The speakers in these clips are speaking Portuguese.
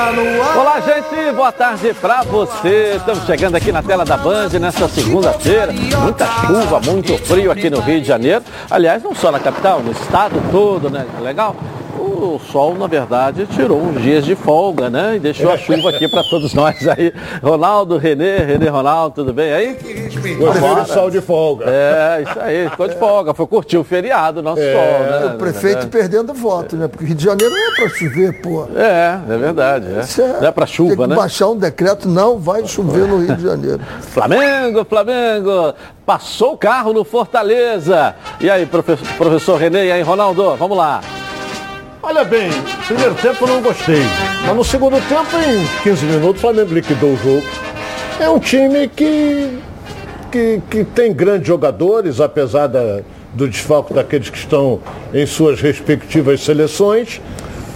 Está no ar. Olá, gente, boa tarde pra você. Estamos chegando aqui na tela da Band nesta segunda-feira. Muita chuva, muito frio aqui no Rio de Janeiro. Aliás, não só na capital, no estado todo, né? Legal? O sol, na verdade, tirou uns dias de folga, né? E deixou a chuva aqui para todos nós aí. Ronaldo, Renê, Renê Ronaldo, tudo bem aí? Gostei do sol de folga. É, isso aí, ficou de folga. Foi curtir o feriado, nosso é, sol, né? O prefeito é. perdendo voto, né? Porque Rio de Janeiro não é para chover, pô. É, é verdade. É. é. Não é para chuva, tem que né? baixar um decreto, não vai chover no Rio de Janeiro. Flamengo, Flamengo, passou o carro no Fortaleza. E aí, professor, professor Renê, e aí, Ronaldo, vamos lá. Olha bem, primeiro tempo eu não gostei. Mas no segundo tempo, em 15 minutos, o Flamengo liquidou o jogo. É um time que, que, que tem grandes jogadores, apesar da, do desfalque daqueles que estão em suas respectivas seleções.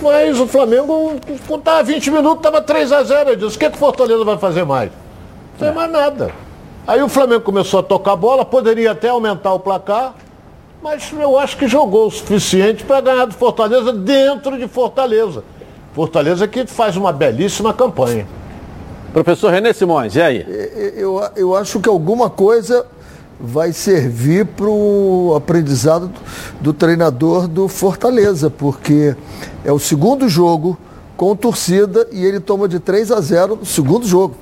Mas o Flamengo, quando estava 20 minutos, estava 3 a 0 Eu disse, o que, é que o Fortaleza vai fazer mais? Não tem mais nada. Aí o Flamengo começou a tocar a bola, poderia até aumentar o placar mas eu acho que jogou o suficiente para ganhar do Fortaleza dentro de Fortaleza. Fortaleza que faz uma belíssima campanha. Professor René Simões, e aí? Eu, eu acho que alguma coisa vai servir para o aprendizado do treinador do Fortaleza, porque é o segundo jogo com torcida e ele toma de 3 a 0 no segundo jogo.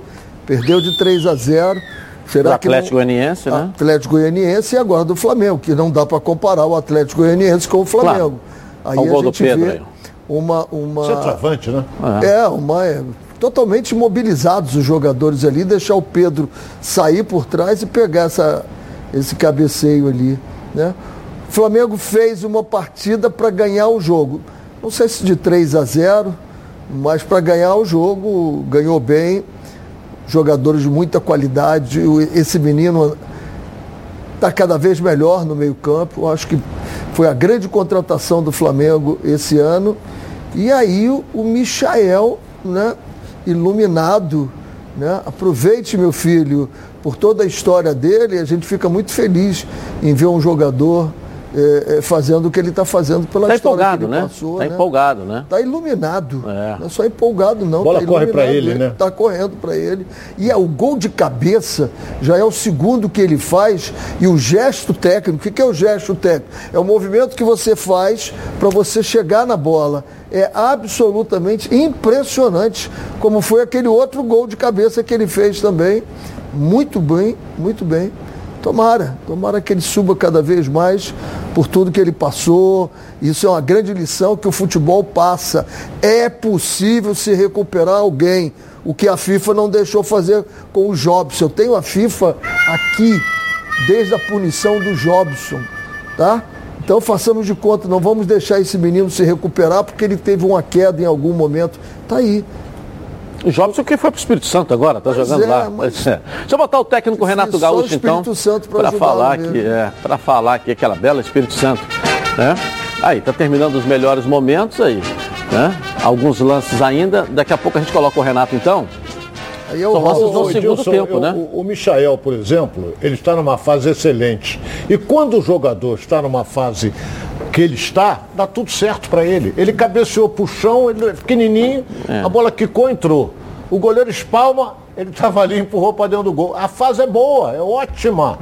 Perdeu de 3 a 0 Será do Atlético Goianiense, né? Atlético Goianiense e agora do Flamengo, que não dá para comparar o Atlético Goianiense com o Flamengo. Claro. Aí o a gente Pedro, vê aí. uma uma Centroavante, né? É, é uma é, totalmente mobilizados os jogadores ali, deixar o Pedro sair por trás e pegar essa esse cabeceio ali, né? O Flamengo fez uma partida para ganhar o jogo. Não sei se de 3 a 0, mas para ganhar o jogo, ganhou bem jogadores de muita qualidade. Esse menino está cada vez melhor no meio-campo. Acho que foi a grande contratação do Flamengo esse ano. E aí o, Michael, né, iluminado. Né? Aproveite, meu filho, por toda a história dele. A gente fica muito feliz em ver um jogador é, é, fazendo o que ele está fazendo pela tá história empolgado, que ele né? passou. Está né? empolgado, né? Está iluminado. É. Não é só empolgado, não. A bola tá corre para ele, né? Está correndo para ele. E é, o gol de cabeça já é o segundo que ele faz. E o gesto técnico, o que é o gesto técnico? É o movimento que você faz para você chegar na bola. É absolutamente impressionante como foi aquele outro gol de cabeça que ele fez também. Muito bem, muito bem. Tomara, tomara que ele suba cada vez mais por tudo que ele passou. Isso é uma grande lição que o futebol passa. É possível se recuperar alguém, o que a FIFA não deixou fazer com o Jobson. Eu tenho a FIFA aqui desde a punição do Jobson, tá? Então façamos de conta, não vamos deixar esse menino se recuperar porque ele teve uma queda em algum momento. Tá aí. O Jobson que foi para o Espírito Santo agora, está jogando é, lá. Mas... É. Deixa eu botar o técnico Renato Gaúcho, então, para falar que é, para falar aqui aquela bela Espírito Santo, né? Aí, tá terminando os melhores momentos aí, né? Alguns lances ainda. Daqui a pouco a gente coloca o Renato, então. Aí é o no segundo Edilson, tempo, eu, né? O, o Michael, por exemplo, ele está numa fase excelente. E quando o jogador está numa fase que ele está, dá tudo certo para ele. Ele cabeceou pro chão, ele é pequenininho, é. a bola quicou, entrou. O goleiro espalma, ele estava ali, empurrou para dentro do gol. A fase é boa, é ótima.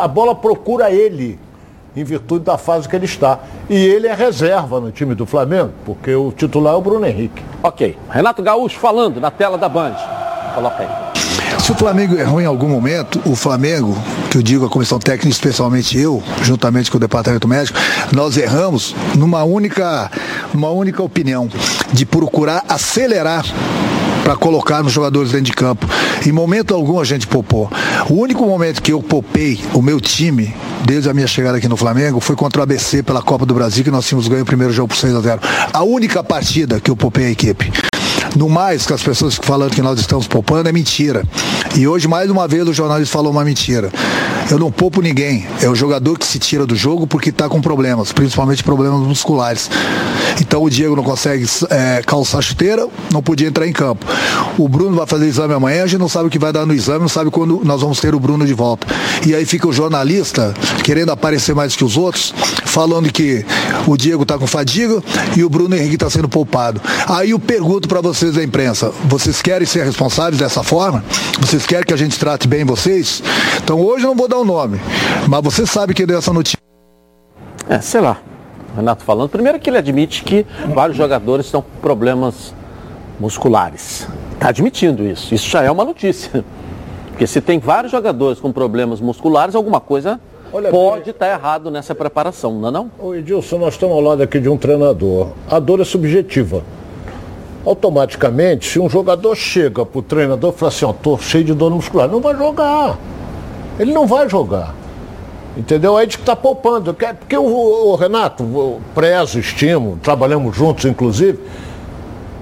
A bola procura ele, em virtude da fase que ele está. E ele é reserva no time do Flamengo, porque o titular é o Bruno Henrique. Ok. Renato Gaúcho falando na tela da Band. Coloca aí. Se o Flamengo errou em algum momento, o Flamengo, que eu digo a comissão técnica, especialmente eu, juntamente com o departamento médico, nós erramos numa única, numa única opinião, de procurar acelerar para colocar nos jogadores dentro de campo. Em momento algum a gente poupou. O único momento que eu poupei o meu time, desde a minha chegada aqui no Flamengo, foi contra o ABC pela Copa do Brasil, que nós tínhamos ganho o primeiro jogo por 6 a 0 A única partida que eu poupei a equipe. No mais, que as pessoas falando que nós estamos poupando é mentira. E hoje, mais uma vez, o jornalista falou uma mentira. Eu não poupo ninguém. É o jogador que se tira do jogo porque está com problemas, principalmente problemas musculares. Então o Diego não consegue é, calçar chuteira, não podia entrar em campo. O Bruno vai fazer exame amanhã, a gente não sabe o que vai dar no exame, não sabe quando nós vamos ter o Bruno de volta. E aí fica o jornalista querendo aparecer mais que os outros, falando que o Diego está com fadiga e o Bruno Henrique está sendo poupado. Aí eu pergunto para você vocês da imprensa, vocês querem ser responsáveis dessa forma? Vocês querem que a gente trate bem vocês? Então hoje eu não vou dar o nome, mas você sabe que deu essa notícia. É, sei lá. Renato falando. Primeiro que ele admite que vários jogadores estão com problemas musculares. Está admitindo isso. Isso já é uma notícia. Porque se tem vários jogadores com problemas musculares, alguma coisa Olha pode estar tá errado nessa preparação, não é não? Ô Edilson, nós estamos ao lado aqui de um treinador. A dor é subjetiva. Automaticamente, se um jogador chega para o treinador e fala assim, ó, tô cheio de dor muscular, não vai jogar. Ele não vai jogar. Entendeu? Aí de que está poupando. Porque o, o Renato, o prezo, estimo, trabalhamos juntos, inclusive,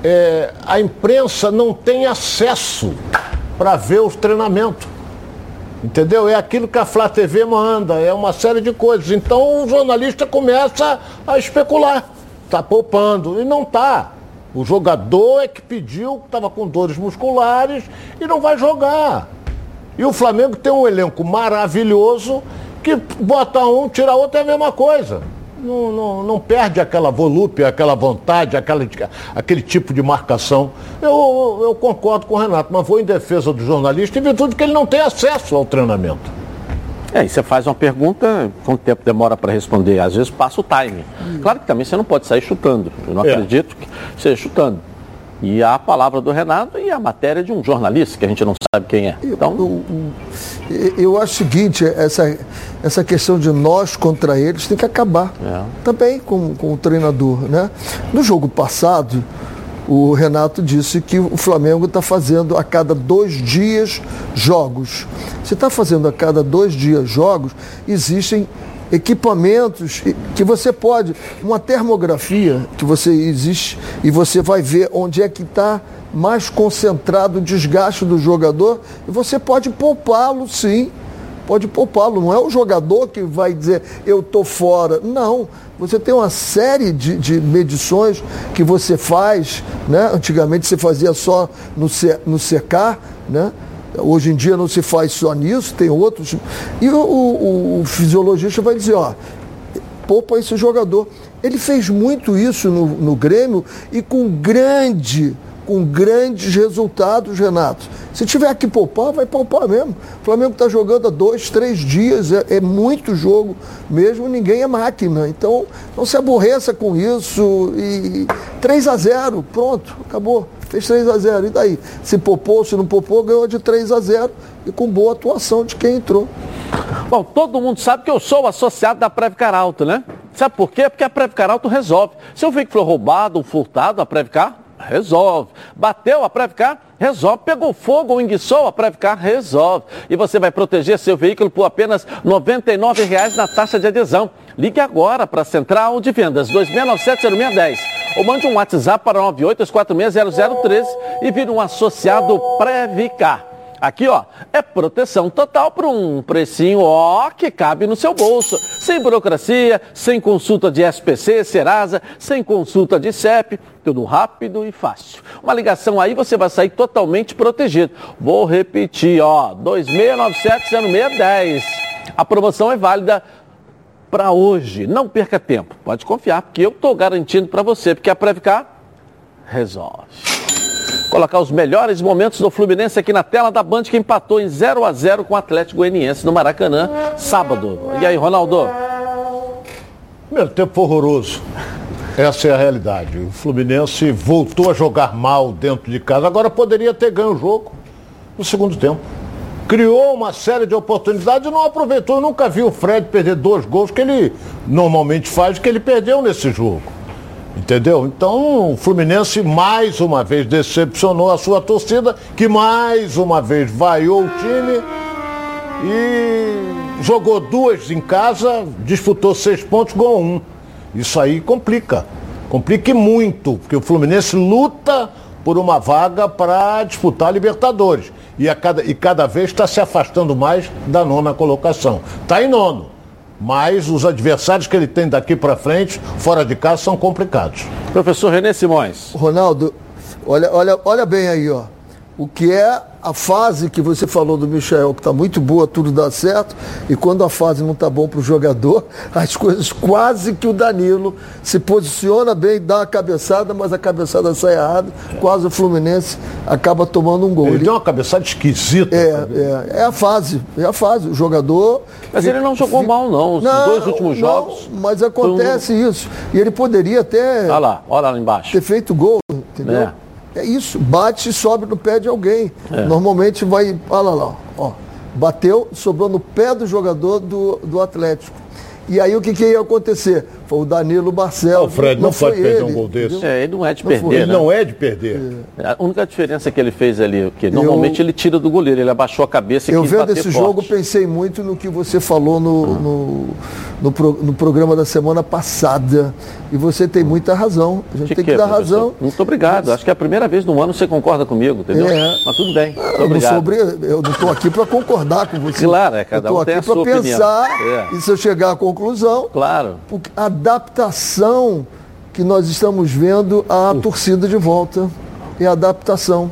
é, a imprensa não tem acesso para ver os treinamentos. Entendeu? É aquilo que a Flá TV manda, é uma série de coisas. Então o jornalista começa a especular. Está poupando. E não está. O jogador é que pediu, estava com dores musculares e não vai jogar. E o Flamengo tem um elenco maravilhoso que bota um, tira outro é a mesma coisa. Não, não, não perde aquela volúpia, aquela vontade, aquela, aquele tipo de marcação. Eu, eu concordo com o Renato, mas vou em defesa do jornalista em virtude que ele não tem acesso ao treinamento. É, e você faz uma pergunta, quanto tempo demora para responder? Às vezes passa o time. Claro que também você não pode sair chutando. Eu não é. acredito que seja chutando. E a palavra do Renato e a matéria de um jornalista, que a gente não sabe quem é. Então... Eu, eu, eu acho o seguinte, essa, essa questão de nós contra eles tem que acabar. É. Também com, com o treinador. Né? No jogo passado, o Renato disse que o Flamengo está fazendo a cada dois dias jogos. Se está fazendo a cada dois dias jogos, existem equipamentos que você pode, uma termografia que você existe e você vai ver onde é que está mais concentrado o desgaste do jogador e você pode poupá-lo sim. Pode poupá-lo, não é o jogador que vai dizer eu estou fora. Não, você tem uma série de, de, medições que você faz, né? Antigamente você fazia só no, no secar, né? Hoje em dia não se faz só nisso, tem outros. E o, o, o fisiologista vai dizer, ó, poupa esse jogador. Ele fez muito isso no, no Grêmio e com grande com grandes resultados, Renato. Se tiver que poupar, vai poupar mesmo. O Flamengo está jogando há dois, três dias, é, é, muito jogo mesmo, ninguém é máquina. Então, não se aborreça com isso. E 3 a 0 pronto, acabou. Fez 3 a 0 E daí? Se poupou, se não poupou, ganhou de 3 a 0 e com boa atuação de quem entrou. Bom, todo mundo sabe que eu sou associado da Previcar Alto, né? Sabe por quê? Porque a Previcar Alto resolve. Se o veículo foi roubado ou furtado, a Previcar Resolve. Bateu a Previcar? Resolve. Pegou fogo ou enguiçou a Previcar? Resolve. E você vai proteger seu veículo por apenas R$ 99,00 na taxa de adesão. Ligue agora para a Central de Vendas 2697-0610 ou mande um WhatsApp para 982460013 e vire um associado Previcar. Aqui, ó, é proteção total por um precinho, ó, que cabe no seu bolso. Sem burocracia, sem consulta de SPC, Serasa, sem consulta de CEP, tudo rápido e fácil. Uma ligação aí você vai sair totalmente protegido. Vou repetir, ó, 2697-0610. A promoção é válida para hoje. Não perca tempo. Pode confiar, porque eu estou garantindo para você, porque a Previcar resolve colocar os melhores momentos do Fluminense aqui na tela da Band, que empatou em 0 a 0 com o Atlético Goianiense no Maracanã, sábado. E aí, Ronaldo? Primeiro tempo horroroso. Essa é a realidade. O Fluminense voltou a jogar mal dentro de casa. Agora poderia ter ganho o jogo no segundo tempo. Criou uma série de oportunidades e não aproveitou. Eu nunca vi o Fred perder dois gols que ele normalmente faz, que ele perdeu nesse jogo. Entendeu? Então o Fluminense mais uma vez decepcionou a sua torcida, que mais uma vez vaiou o time e jogou duas em casa, disputou seis pontos, ganhou um. Isso aí complica. Complica muito, porque o Fluminense luta por uma vaga para disputar a Libertadores. E, a cada, e cada vez está se afastando mais da nona colocação. Está em nono mas os adversários que ele tem daqui para frente, fora de casa, são complicados. Professor René Simões. Ronaldo, olha, olha, olha bem aí, ó. O que é a fase que você falou do Michel, que está muito boa, tudo dá certo, e quando a fase não está bom para o jogador, as coisas quase que o Danilo se posiciona bem, dá a cabeçada, mas a cabeçada sai errada, quase o Fluminense acaba tomando um gol. Ele, ele deu uma cabeçada esquisita. É, é, é, a fase, é a fase. O jogador. Mas ele não jogou fica... mal, não. Os não, dois últimos não, jogos. Mas acontece um... isso. E ele poderia até. Olha lá, olha lá embaixo. Ter feito gol, entendeu? É. É isso, bate e sobe no pé de alguém. É. Normalmente vai, olha lá, ó, bateu, sobrou no pé do jogador do, do Atlético. E aí o que, que ia acontecer? Foi o Danilo Barcelos. O Fred não, não pode perder um gol desse. É, ele não é de não perder. Foi. Ele né? não é de perder. É. A única diferença que ele fez ali, que normalmente eu, ele tira do goleiro, ele abaixou a cabeça e Eu vendo esse forte. jogo, pensei muito no que você falou no, ah. no, no, pro, no, programa da semana passada. E você tem muita razão. A gente tem que, dar professor? razão. Muito obrigado. Acho que é a primeira vez no ano você concorda comigo, entendeu? É. Mas tudo bem. Muito eu obrigado. Não eu não estou aqui para concordar com você. Claro, é cada um Eu estou aqui para pensar é. e se eu chegar à conclusão. Claro. Adaptação que nós estamos vendo a torcida de volta e adaptação.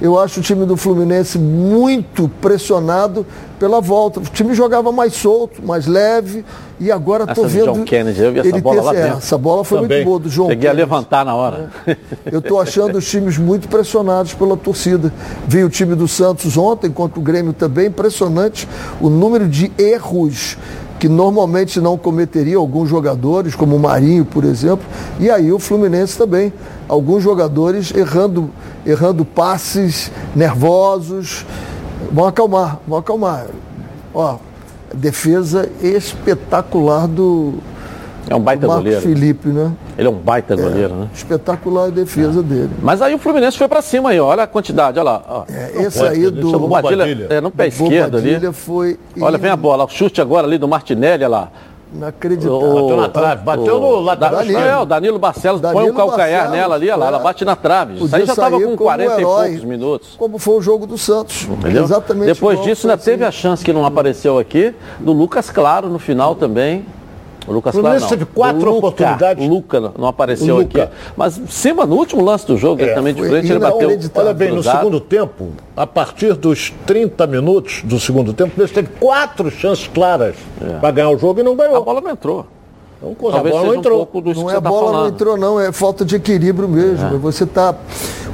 Eu acho o time do Fluminense muito pressionado pela volta. O time jogava mais solto, mais leve, e agora estou vendo. John Kennedy, eu vi essa bola ter, lá é, Essa bola foi Também. muito boa do João. Cheguei Kennedy. a levantar na hora. É. Eu estou achando os times muito pressionados pela torcida. Vi o time do Santos ontem contra o Grêmio também, impressionante o número de erros que normalmente não cometeria alguns jogadores, como o Marinho, por exemplo, e aí o Fluminense também. Alguns jogadores errando, errando passes, nervosos. Vão acalmar, vão acalmar. Ó, defesa espetacular do, é um baita Marcos goleiro. Felipe, né? Ele é um baita é, goleiro, né? Espetacular a defesa é. dele. Mas aí o Fluminense foi para cima aí, olha a quantidade, olha lá. Ó. É, esse aí do. O Badilha, é, no pé esquerdo ali. Foi olha, vem a bola, o chute agora ali do Martinelli, olha lá. Inacreditável. Bateu na trave, bateu o, no lateral. Danilo, é, o Danilo Barcelos Danilo põe um calcanhar Barcelos, nela ali, olha lá, é. ela bate na trave. Isso aí já estava com 40 e poucos minutos. Como foi o jogo do Santos. Entendeu? Exatamente. Depois disso, ainda assim. teve a chance que não apareceu aqui, do Lucas Claro no final também. O Lucas o Claro não. teve quatro Luca, oportunidades. O Luca não apareceu aqui. Mas cima no último lance do jogo, é, também de frente, ele bateu. Olha bem, cruzado. no segundo tempo, a partir dos 30 minutos do segundo tempo, ele teve quatro chances claras é. para ganhar o jogo e não ganhou. A bola não entrou. Então, Talvez a bola não entrou. Um não é a tá bola falando. não entrou, não, é falta de equilíbrio mesmo. É. Você está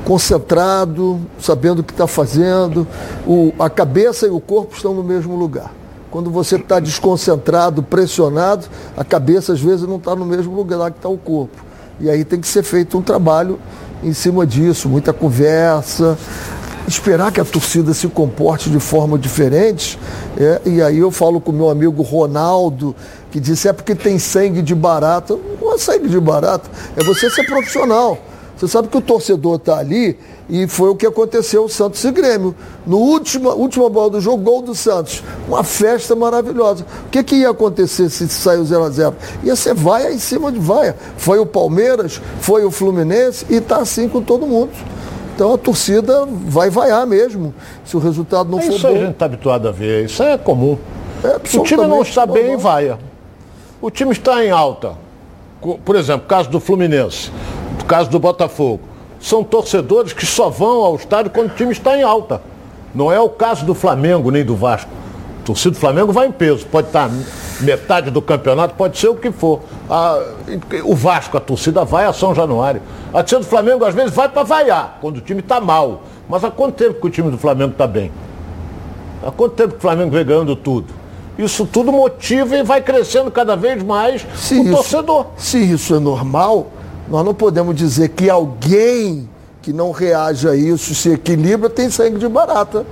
concentrado, sabendo o que está fazendo, o, a cabeça e o corpo estão no mesmo lugar. Quando você está desconcentrado, pressionado, a cabeça às vezes não está no mesmo lugar que está o corpo. E aí tem que ser feito um trabalho em cima disso, muita conversa, esperar que a torcida se comporte de forma diferente. É, e aí eu falo com meu amigo Ronaldo, que disse, é porque tem sangue de barata. Não é sangue de barata, é você ser profissional. Você sabe que o torcedor está ali e foi o que aconteceu o Santos e Grêmio. No última, última bola do jogo, gol do Santos. Uma festa maravilhosa. O que, que ia acontecer se saiu 0 a 0 Ia ser vaia em cima de vaia. Foi o Palmeiras, foi o Fluminense e está assim com todo mundo. Então a torcida vai vaiar mesmo, se o resultado não é for isso bom. Isso a gente está habituado a ver, isso é comum. É o time não está normal. bem, vaia. O time está em alta. Por exemplo, caso do Fluminense no caso do Botafogo, são torcedores que só vão ao estádio quando o time está em alta. Não é o caso do Flamengo nem do Vasco. O torcida do Flamengo vai em peso, pode estar metade do campeonato, pode ser o que for. A, o Vasco, a torcida vai a São Januário. A torcida do Flamengo às vezes vai para vaiar, quando o time está mal. Mas há quanto tempo que o time do Flamengo está bem? Há quanto tempo que o Flamengo vem ganhando tudo? Isso tudo motiva e vai crescendo cada vez mais se o isso, torcedor. Se isso é normal, nós não podemos dizer que alguém que não reage a isso, se equilibra, tem sangue de barata.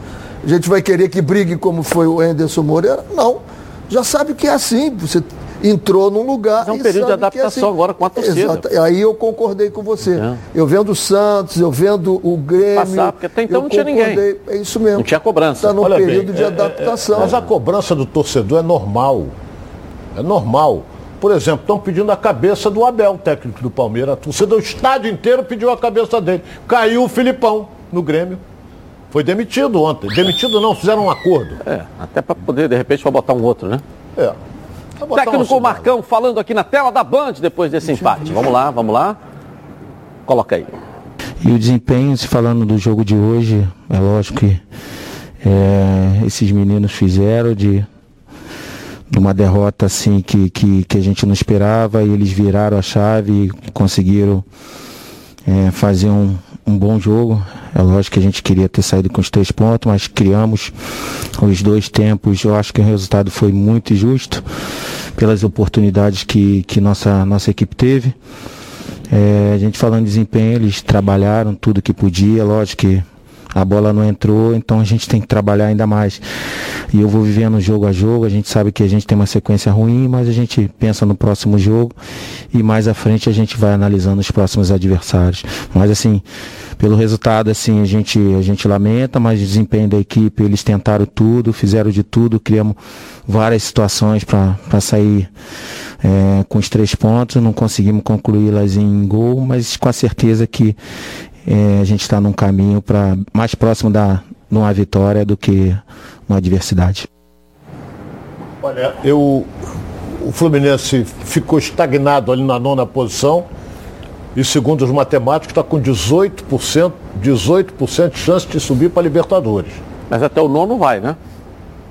A gente vai querer que brigue como foi o Anderson Moreira? Não. Já sabe que é assim. Você entrou num lugar. É um período de é adaptação é assim. agora com a torcida. Exato. Aí eu concordei com você. É. Eu vendo o Santos, eu vendo o Grêmio. Passar, porque até então não tinha ninguém. É isso mesmo. Não tinha cobrança. Está num Olha período bem, de é, é, adaptação. mas a cobrança do torcedor é normal. É normal. Por exemplo, estão pedindo a cabeça do Abel, técnico do Palmeiras. A torcida do estádio inteiro pediu a cabeça dele. Caiu o Filipão no Grêmio. Foi demitido ontem. Demitido não, fizeram um acordo. É, até para poder, de repente, para botar um outro, né? É. Técnico Marcão falando aqui na tela da Band depois desse empate. Vamos lá, vamos lá. Coloca aí. E o desempenho, se falando do jogo de hoje, é lógico que é, esses meninos fizeram de, de uma derrota assim que, que, que, a gente não esperava e eles viraram a chave e conseguiram é, fazer um, um bom jogo. É lógico que a gente queria ter saído com os três pontos, mas criamos os dois tempos. Eu acho que o resultado foi muito justo pelas oportunidades que, que nossa, nossa equipe teve. É, a gente falando de desempenho, eles trabalharam tudo que podia, lógico que a bola não entrou, então a gente tem que trabalhar ainda mais. E eu vou vivendo jogo a jogo, a gente sabe que a gente tem uma sequência ruim, mas a gente pensa no próximo jogo e mais à frente a gente vai analisando os próximos adversários. Mas assim, pelo resultado, assim, a gente, a gente lamenta, mas o desempenho da equipe, eles tentaram tudo, fizeram de tudo, criamos várias situações para sair é, com os três pontos, não conseguimos concluí-las em gol, mas com a certeza que é, a gente está num caminho para mais próximo da uma vitória do que uma adversidade. Olha, eu, o Fluminense ficou estagnado ali na nona posição e segundo os matemáticos está com 18%, 18% de chance de subir para Libertadores. Mas até o nono vai, né?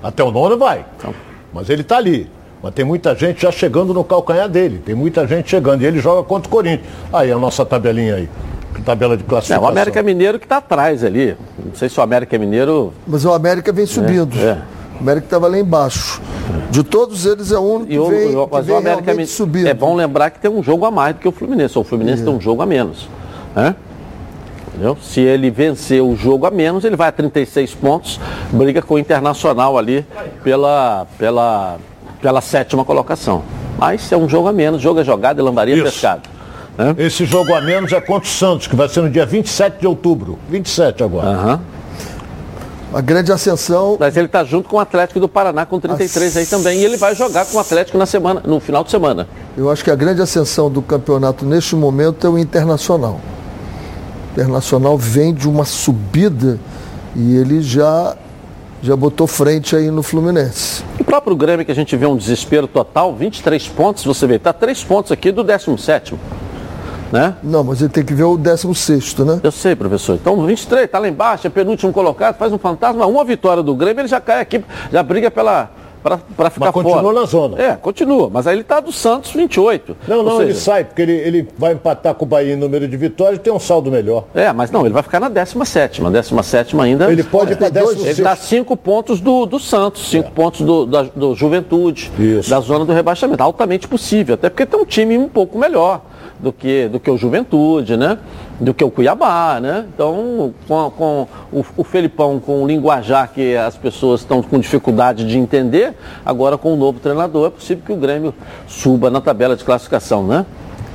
Até o nono vai. Então. Mas ele está ali. Mas tem muita gente já chegando no calcanhar dele. Tem muita gente chegando. E ele joga contra o Corinthians. Aí a nossa tabelinha aí tabela de classificação. É, o América Mineiro que está atrás ali. Não sei se o América Mineiro. Mas o América vem subindo. É, é. O América estava lá embaixo. De todos eles é o único que o, vem, o, que vem o América Mineiro subindo. É bom lembrar que tem um jogo a mais do que o Fluminense. O Fluminense é. tem um jogo a menos. Né? Entendeu? Se ele vencer o jogo a menos, ele vai a 36 pontos, briga com o Internacional ali pela, pela, pela sétima colocação. Mas é um jogo a menos, jogo é jogado e lambaria Isso. pescado. É? Esse jogo a menos é contra o Santos, que vai ser no dia 27 de outubro. 27 agora. Uhum. A grande ascensão. Mas ele está junto com o Atlético do Paraná com 33 aí também. E ele vai jogar com o Atlético na semana, no final de semana. Eu acho que a grande ascensão do campeonato neste momento é o Internacional. O Internacional vem de uma subida e ele já já botou frente aí no Fluminense. O próprio Grêmio que a gente vê um desespero total, 23 pontos, você vê, está 3 pontos aqui do 17 né? Não, mas ele tem que ver o 16, né? Eu sei, professor. Então, 23, tá lá embaixo, é penúltimo colocado, faz um fantasma. Uma vitória do Grêmio, ele já cai aqui, já briga pela. Para ficar mas continua fora. na zona. É, continua. Mas aí ele está do Santos 28. Não, não, seja... ele sai, porque ele, ele vai empatar com o Bahia em número de vitórias e tem um saldo melhor. É, mas não, ele vai ficar na 17. 17 ainda. Ele pode ir para 16. Ele dá 5 pontos do, do Santos, 5 é. pontos do, da, do Juventude, Isso. da zona do rebaixamento. Altamente possível, até porque tem um time um pouco melhor do que, do que o Juventude, né? Do que o Cuiabá, né? Então, com, com o, o Felipão, com o linguajar que as pessoas estão com dificuldade de entender, agora com o novo treinador, é possível que o Grêmio suba na tabela de classificação, né?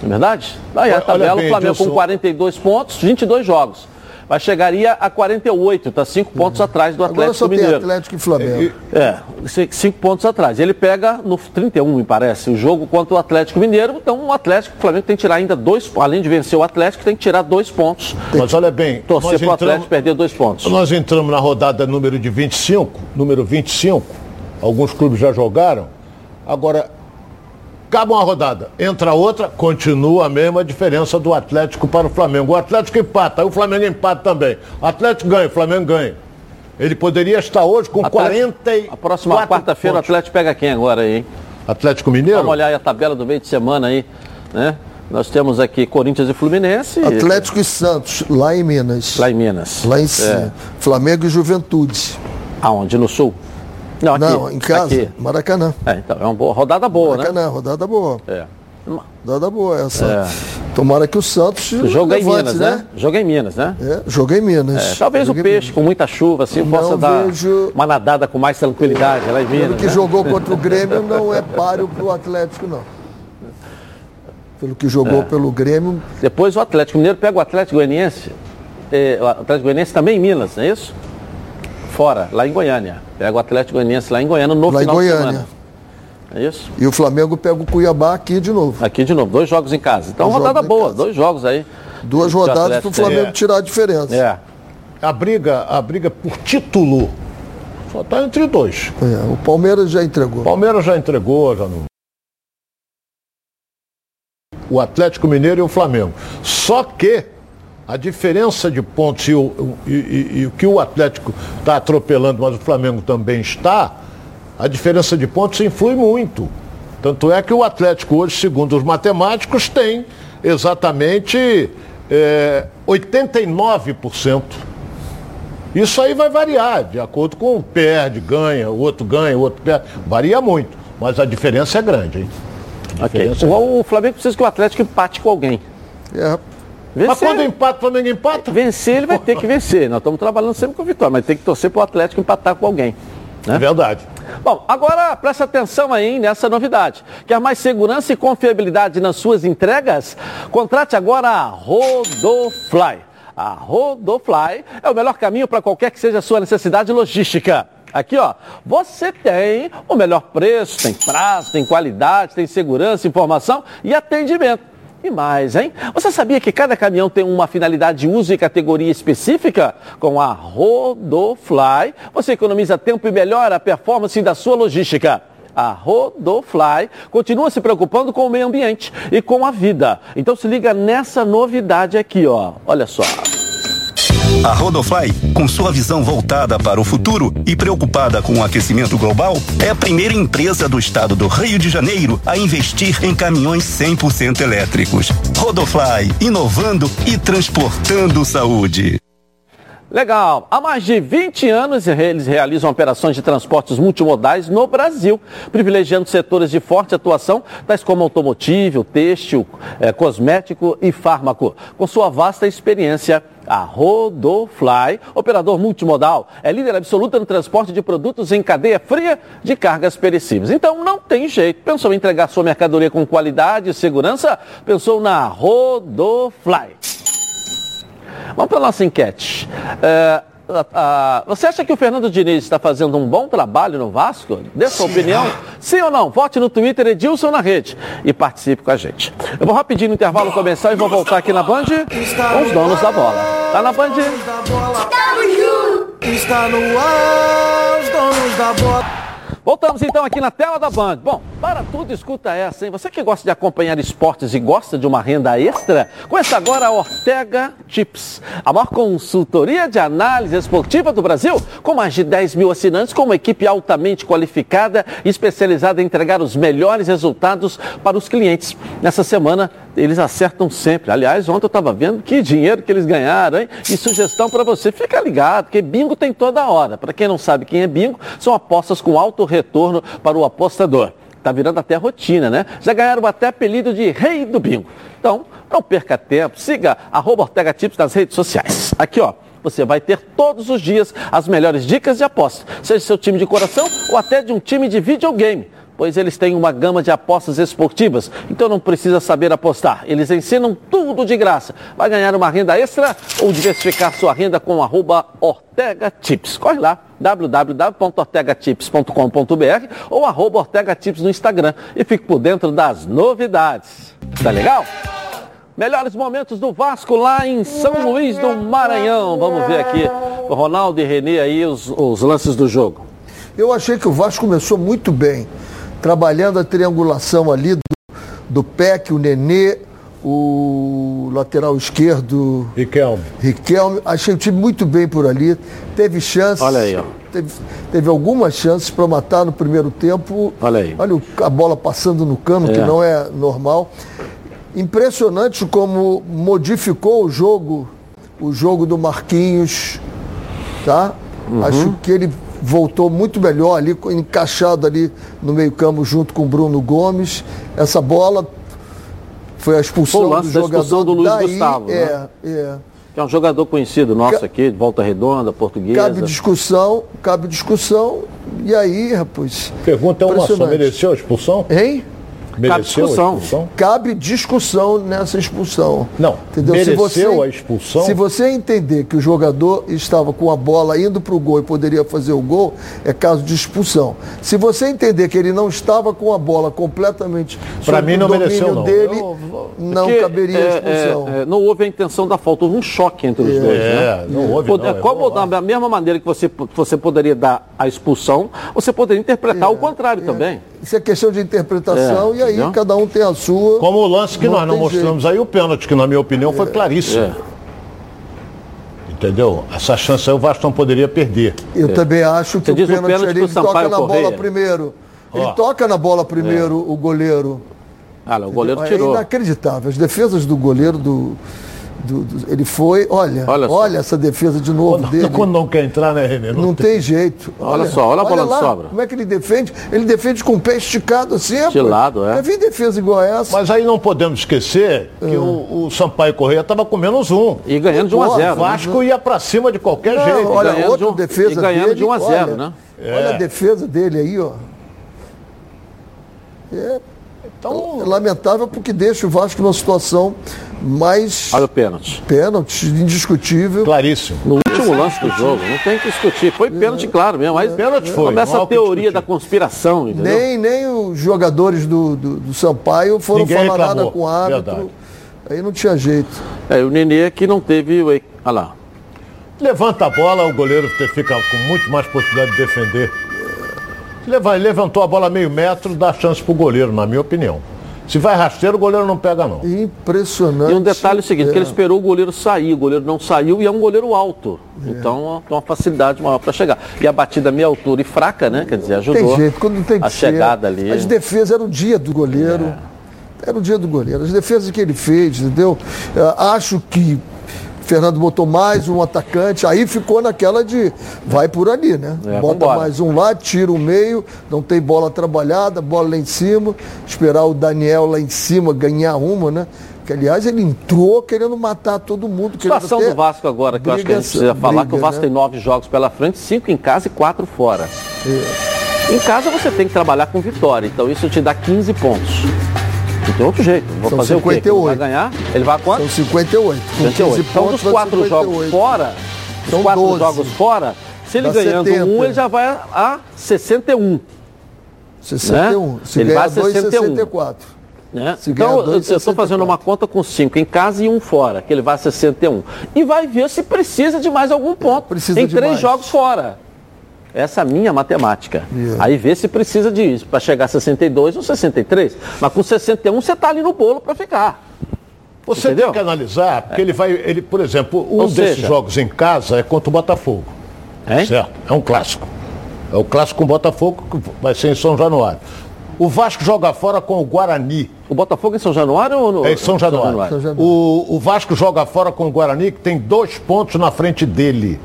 Não é verdade? Aí a tabela, bem, o Flamengo com 42 pontos, 22 jogos mas chegaria a 48, está cinco pontos atrás do Atlético Agora só Mineiro. Atlético e Flamengo. É, cinco pontos atrás. Ele pega no 31, me parece, o jogo contra o Atlético Mineiro. Então o Atlético, o Flamengo tem que tirar ainda dois, além de vencer o Atlético, tem que tirar dois pontos. Mas olha bem, torcer para o Atlético perder dois pontos. Nós entramos na rodada número de 25, número 25. Alguns clubes já jogaram. Agora, acaba uma rodada, entra outra, continua a mesma diferença do Atlético para o Flamengo. O Atlético empata, aí o Flamengo empata também. O Atlético ganha, o Flamengo ganha. Ele poderia estar hoje com Atlético, 40 A próxima quarta-feira o Atlético pega quem agora aí, hein? Atlético Mineiro? Vamos olhar aí a tabela do meio de semana aí, né? Nós temos aqui Corinthians e Fluminense. Atlético e Santos, lá em Minas. Lá em Minas. Lá em cima. É. Flamengo e Juventude. Aonde? No Sul? Não, aqui, Não em casa, aqui. Maracanã. É, então, é uma boa rodada boa, Maracanã, né? rodada boa. É. Rodada boa essa. É. Tomara que o Santos. Jogo em Minas, né? né? Jogo em Minas, né? É, jogo em Minas. É, talvez jogo o peixe com muita chuva, assim, não possa dar vejo... uma nadada com mais tranquilidade lá em Minas. Pelo que né? jogou contra o Grêmio, não é páreo para o Atlético, não. Pelo que jogou é. pelo Grêmio. Depois o Atlético Mineiro pega o Atlético Goianiense. É, o Atlético Goianiense também em Minas, não é isso? Fora, lá em Goiânia. Pega o Atlético Goianiense lá em Goiânia no lá final em Goiânia. de semana. É isso? E o Flamengo pega o Cuiabá aqui de novo. Aqui de novo, dois jogos em casa. Então, dois rodada boa, dois jogos aí. Duas rodadas para o Flamengo é. tirar a diferença. É. A briga, a briga por título só está entre dois. É, o Palmeiras já entregou. O Palmeiras já entregou, já não. O Atlético Mineiro e o Flamengo. Só que a diferença de pontos e o, e, e, e o que o Atlético está atropelando, mas o Flamengo também está, a diferença de pontos influi muito. Tanto é que o Atlético hoje, segundo os matemáticos, tem exatamente é, 89%. Isso aí vai variar, de acordo com o perde, ganha, o outro ganha, o outro perde. Varia muito, mas a diferença é grande, hein? Okay. O, o Flamengo precisa que o Atlético empate com alguém. É. Vencer. Mas quando empata, o Flamengo empata? Vencer, ele vai ter que vencer. Nós estamos trabalhando sempre com vitória, mas tem que torcer para o Atlético empatar com alguém. Né? É verdade. Bom, agora preste atenção aí nessa novidade. Quer mais segurança e confiabilidade nas suas entregas? Contrate agora a Rodofly. A Rodofly é o melhor caminho para qualquer que seja a sua necessidade logística. Aqui, ó, você tem o melhor preço, tem prazo, tem qualidade, tem segurança, informação e atendimento. E mais, hein? Você sabia que cada caminhão tem uma finalidade de uso e categoria específica? Com a Rodofly, você economiza tempo e melhora a performance da sua logística. A Rodofly continua se preocupando com o meio ambiente e com a vida. Então se liga nessa novidade aqui, ó. Olha só. A Rodofly, com sua visão voltada para o futuro e preocupada com o aquecimento global, é a primeira empresa do estado do Rio de Janeiro a investir em caminhões 100% elétricos. Rodofly, inovando e transportando saúde. Legal. Há mais de 20 anos eles realizam operações de transportes multimodais no Brasil, privilegiando setores de forte atuação, tais como automotivo, têxtil, eh, cosmético e fármaco. Com sua vasta experiência, a Rodofly, operador multimodal, é líder absoluta no transporte de produtos em cadeia fria de cargas perecíveis. Então não tem jeito. Pensou em entregar sua mercadoria com qualidade e segurança? Pensou na Rodofly. Vamos para a nossa enquete. É, você acha que o Fernando Diniz está fazendo um bom trabalho no Vasco? Dê sua opinião. Sim ou não? Vote no Twitter Edilson na rede e participe com a gente. Eu vou rapidinho no intervalo começar e vou voltar aqui na Band com os donos da bola. Tá na Band? Está no ar, os donos da bola. Voltamos então aqui na tela da Band. Bom, para tudo, escuta essa, hein? Você que gosta de acompanhar esportes e gosta de uma renda extra, conheça agora a Ortega Tips, a maior consultoria de análise esportiva do Brasil, com mais de 10 mil assinantes, com uma equipe altamente qualificada e especializada em entregar os melhores resultados para os clientes. Nessa semana, eles acertam sempre. Aliás, ontem eu estava vendo que dinheiro que eles ganharam, hein? E sugestão para você, fica ligado, porque bingo tem toda hora. Para quem não sabe quem é bingo, são apostas com alto retorno para o apostador. Está virando até rotina, né? Já ganharam até apelido de rei do bingo. Então, não perca tempo, siga arroba Ortega Tips nas redes sociais. Aqui, ó você vai ter todos os dias as melhores dicas de aposta, seja seu time de coração ou até de um time de videogame pois eles têm uma gama de apostas esportivas, então não precisa saber apostar. Eles ensinam tudo de graça. Vai ganhar uma renda extra ou diversificar sua renda com arroba Ortega Tips. Corre lá, www.ortegatips.com.br ou arroba Ortega Tips no Instagram e fique por dentro das novidades. Tá legal? Melhores momentos do Vasco lá em São Luís do Maranhão. Vamos ver aqui o Ronaldo e Renê aí os, os lances do jogo. Eu achei que o Vasco começou muito bem trabalhando a triangulação ali do, do PEC, o Nenê, o lateral esquerdo. Riquelme. Riquelme. Achei o time muito bem por ali. Teve chances. Olha aí, ó. Teve, teve algumas chances para matar no primeiro tempo. Olha aí. Olha a bola passando no cano, é. que não é normal. Impressionante como modificou o jogo, o jogo do Marquinhos, tá? Uhum. Acho que ele voltou muito melhor ali, encaixado ali no meio-campo junto com o Bruno Gomes. Essa bola foi a expulsão foi do jogador expulsão do Luiz Daí, Gustavo, é, né? é. Que é um jogador conhecido nosso aqui, de Volta Redonda, portuguesa. Cabe discussão, cabe discussão. E aí, rapaz. Pergunta uma só, mereceu a expulsão? Hein? Cabe discussão. Cabe discussão nessa expulsão. Não, entendeu? mereceu se você, a expulsão. Se você entender que o jogador estava com a bola indo para o gol e poderia fazer o gol, é caso de expulsão. Se você entender que ele não estava com a bola completamente para mim não mereceu não. dele, eu, não Porque, caberia é, expulsão. É, é, não houve a intenção da falta, houve um choque entre os é. dois. Né? não houve. Pode, não, como da mesma maneira que você, você poderia dar a expulsão, você poderia interpretar o contrário também. Isso é questão de interpretação é, e aí entendeu? cada um tem a sua. Como o lance que não nós não mostramos jeito. aí, o pênalti, que na minha opinião foi é. claríssimo. É. Entendeu? Essa chance aí o Vasco não poderia perder. Eu também acho que Você o diz o pênalti pênalti toca na bola primeiro. Ele Ó. toca na bola primeiro, o goleiro. Ah, lá, o goleiro é tirou. inacreditável. As defesas do goleiro do. Do- do- ele foi. Olha, Olha olha, essa defesa de novo Quando, dele. quando não quer entrar, né, Renê? Não tem jeito. Olha só, olha a bola de lá, sobra. Como é que ele defende? Ele defende com o pé esticado assim. De pô. lado, é. Já vi defesa igual a essa. Mas aí não podemos esquecer que É. o, o Sampaio Correia estava com menos um. E ganhando de 1 a Pô, 0. O Vasco ia pra cima de qualquer Não, jeito. olha, ganhando outra de um- defesa e ganhando dele, de 1 a 0, olha, né? Olha a defesa dele aí, ó. É Então, lamentável porque deixa o Vasco numa situação mais Olha o pênalti. pênalti, indiscutível. claríssimo. No último lance do jogo, não tem que discutir. Foi pênalti, claro mesmo. Mas Pênalti foi, começa a teoria da conspiração, entendeu? Nem, nem os jogadores do, do, do Sampaio foram Ninguém falar reclamou, nada com o árbitro. verdade. Aí não tinha jeito. É, o Nenê que não teve. Olha lá. Levanta a bola, o goleiro fica com muito mais possibilidade de defender. Leva- levantou a bola meio metro, dá chance pro goleiro, na minha opinião. Se vai rasteiro, o goleiro não pega, não. Impressionante. E um detalhe é o seguinte, É. que ele esperou o goleiro sair, o goleiro não saiu e é um goleiro alto. É. Então tem uma facilidade maior para chegar. E a batida meia altura e fraca, né? Quer dizer, ajudou tem jeito, quando não tem que a ser. chegada ali. É. As defesas era o dia do goleiro. Era o dia do goleiro. As defesas que ele fez, entendeu? É, acho que Fernando botou mais um atacante, aí ficou naquela de vai por ali, né? É, Bota vambora. mais um lá, tira o meio, não tem bola trabalhada, bola lá em cima, esperar o Daniel lá em cima ganhar uma, né? Que aliás ele entrou querendo matar todo mundo. querendo situação do Vasco agora, que eu acho que a gente precisa falar, que o briga, Vasco né? tem nove jogos pela frente, cinco em casa e quatro fora. Em casa você tem que trabalhar com vitória, então isso te dá 15 pontos. Não tem outro jeito. Vou São fazer o quê? Ele vai 58. ganhar? Ele vai a quanto? São 58. Com 58. 15 Então, pontos, dos quatro 58. jogos fora, São quatro 12. jogos fora, se ele Dá ganhando 70. um, ele já vai a 61. 61. Né? Se Ele vai a 2, 61. 64. Né? Então, dois, eu estou 64. fazendo uma conta com cinco em casa e um fora, que ele vai a 61. E vai ver se precisa de mais algum ponto. Precisa em três mais. jogos fora. Essa é a minha matemática. Yeah. Aí vê se precisa disso, para chegar a 62 ou 63. Mas com 61 você está ali no bolo para ficar. Você Entendeu? tem que analisar, porque ele vai, ele, por exemplo, um Ou desses seja- jogos em casa é contra o Botafogo. Hein? Certo? É um clássico. É o clássico com o Botafogo que vai ser em São Januário. O Vasco joga fora com o Guarani. O Botafogo em São Januário ou no É em São Januário. São Januário. O, o Vasco joga fora com o Guarani, que tem dois pontos na frente dele.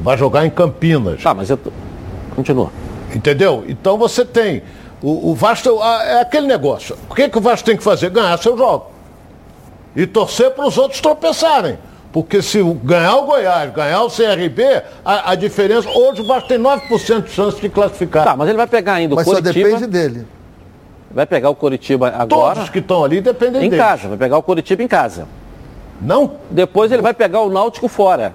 Vai jogar em Campinas. Tá, mas eu tô... Continua. Entendeu? Então você tem. O, o Vasco é aquele negócio. O que, que o Vasco tem que fazer? Ganhar seu jogo. E torcer para os outros tropeçarem. Porque se o- ganhar o Goiás, ganhar o CRB, a, a diferença. Hoje o Vasco tem 9% de chance de classificar. Tá, mas ele vai pegar ainda o Mas só Coritiba. depende dele. Vai pegar o Coritiba agora. Todos que estão ali dependem Em dele. casa, vai pegar o Coritiba em casa. Não? Depois ele vai pegar o Náutico fora.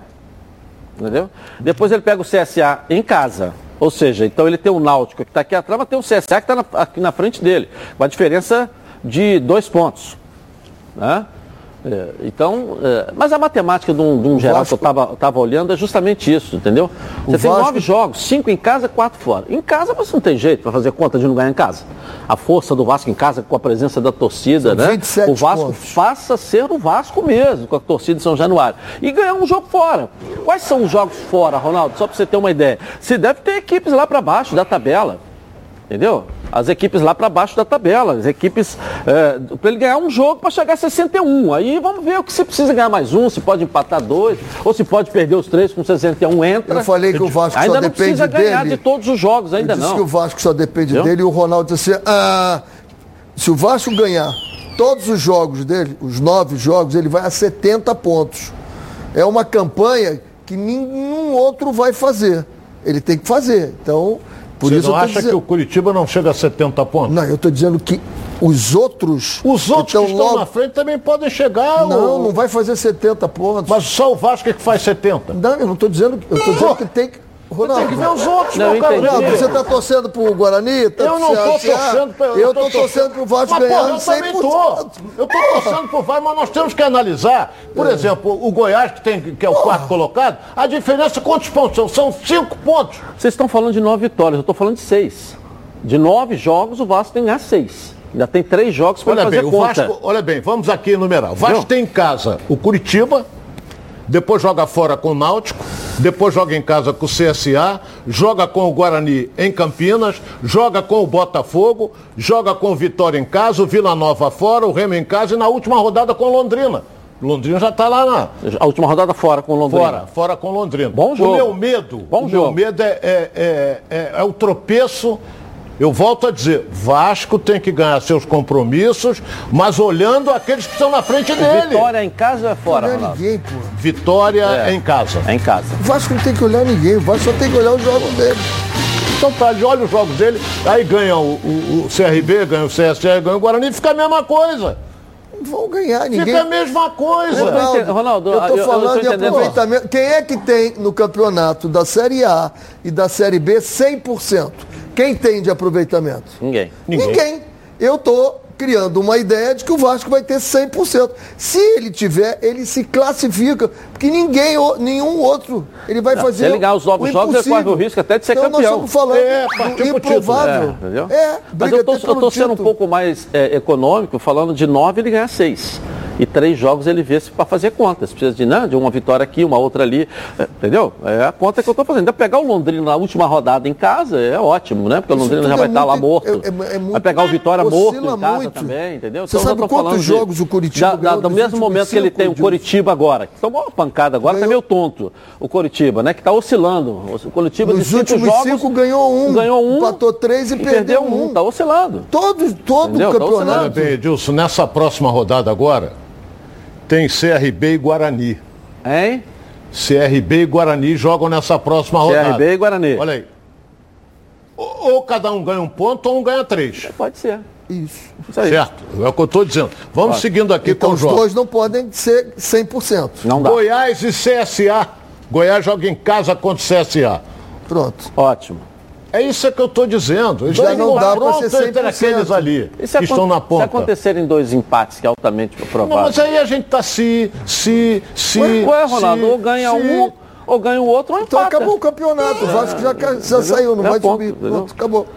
Entendeu? Depois ele pega o CSA em casa. Ou seja, então ele tem o Náutico que está aqui atrás, mas tem o CSA que está aqui na frente dele. Com a diferença de dois pontos. Né? É, então, é, mas a matemática de um, de um geral que eu Vasco- estava olhando é justamente isso, entendeu? Você O tem Vasco- nove jogos, cinco em casa, quatro fora. Em casa você não tem jeito para fazer conta de não ganhar em casa. A força do Vasco em casa com a presença da torcida, São né? 27 o Vasco pontos. faça ser o Vasco mesmo, com a torcida de São Januário. E ganhar um jogo fora. Quais são os jogos fora, Ronaldo? Só para você ter uma ideia. Você deve ter equipes lá para baixo da tabela. Entendeu? As equipes lá para baixo da tabela. As equipes. para ele ganhar um jogo para chegar a 61. Aí vamos ver o que se precisa ganhar mais um, se pode empatar dois, ou se pode perder os três com 61 entra. Eu falei que o Vasco ainda só não depende precisa ganhar dele. de todos os jogos, ainda Eu disse não. que o Vasco só depende Entendeu? dele e o Ronaldo disse assim, ah, se o Vasco ganhar todos os jogos dele, os nove jogos, ele vai a 70 pontos. É uma campanha que nenhum outro vai fazer. Ele tem que fazer. Então, por Você isso não acha que dizendo... o Curitiba não chega a 70 pontos? Não, eu estou dizendo que os outros... Os outros então, que estão logo- na frente também podem chegar. Não, ô- não vai fazer 70 pontos. Mas só o Vasco é que faz 70. Não, eu não estou dizendo... Eu estou dizendo que tem que... Ronaldo, Tem que ver os outros, Não, meu você está torcendo pro Guarani? Tá Eu não estou torcendo pra, Eu estou torcendo pro Vasco mas, ganhar porra, eu também 100%. tô. Eu estou torcendo pro Vasco, mas nós temos que analisar. Por exemplo, o Goiás, que, tem, que é o quarto colocado, a diferença, quantos pontos são? São cinco pontos. Vocês estão falando de nove vitórias, eu estou falando de seis. De nove jogos, o Vasco tem que ganhar seis. Ainda tem três jogos para Olha fazer bem, o conta. Vasco, olha bem, vamos aqui enumerar. O Vasco tem em casa o Curitiba, depois joga fora com o Náutico, depois joga em casa com o CSA, joga com o Guarani em Campinas, joga com o Botafogo, joga com o Vitória em casa, o Vila Nova fora, o Remo em casa e na última rodada com Londrina. Londrina já está lá na. A última rodada fora com Londrina. Fora, fora com Londrina. Bom jogo. O meu medo, Bom o jogo. meu medo é, é, é, é- é o tropeço. Eu volto a dizer, Vasco tem que ganhar seus compromissos, mas olhando aqueles que estão na frente dele. Vitória em casa ou é fora, Não ninguém, pô. Vitória É. em casa. É em casa. O Vasco não tem que olhar ninguém, o Vasco só tem que olhar os jogos dele. Então tá, ele olha os jogos dele, aí ganha o, o- o CRB, ganha o CSE, ganha o Guarani, fica a mesma coisa. Não vão ganhar ninguém. Fica a mesma coisa. Ronaldo, Ronaldo, eu eu- tô eu- eu falando tô de aproveitamento. Quem é que tem no campeonato da Série A e da Série B 100%? Quem tem de aproveitamento? Ninguém. Ninguém. Eu tô criando uma ideia de que o Vasco vai ter 100%. Se ele tiver, ele se classifica, porque ninguém, nenhum outro, ele vai fazer se ele ganhar os novos jogos, ele corre o risco até de ser então, campeão. Nós estamos falando É, do título. improvável. É, entendeu? É, Mas eu tô sendo um pouco mais é, econômico, falando de nove ele ganha seis. E três jogos ele vê para fazer contas. Precisa de, né, de uma vitória aqui, uma outra ali. é, Entendeu? É a conta que eu estou fazendo. Ainda pegar o Londrina na última rodada em casa é ótimo, né? Porque o Londrina já é vai estar lá morto. é- é- é muito- vai pegar o Vitória morto em casa muito. também, entendeu? Você eu sabe tô quantos falando de- jogos o Curitiba da- da- Do mesmo momento que ele tem o? Curitiba agora, que tomou uma pancada agora, tá Ganhou- meio tonto. O Curitiba, né? Que está oscilando. O Curitiba de Nos cinco últimos jogos, cinco ganhou um, ganhou um, empatou três e, e perdeu, um. Está oscilando. Todo, todo Entendeu? o Tá Olha campeonato. bem, Edilson, nessa próxima rodada agora, tem CRB e Guarani. Hein? CRB e Guarani jogam nessa próxima rodada. CRB e Guarani. Olha aí. Ou, ou cada um ganha um ponto ou um ganha três. Pode ser. Isso. Isso aí. Certo? É o que eu estou dizendo. Vamos seguindo aqui Então com o os jogo. dois não podem ser 100%. Não dá. Goiás e CSA. Goiás joga em casa contra o CSA. Pronto. Ótimo. É isso que eu estou dizendo. Eles Já não dá confronto ser entre 100%. aqueles ali que estão na ponta. se acontecerem dois empates, que é altamente Não, provável. mas aí a gente tá se, se, se. Ué, ué, Ronaldo, se- ou ganha se- um, ou ganha o outro, ou Então empata. acabou o campeonato. O Vasco já, já saiu, não É vai ponto, subir. Pronto, acabou.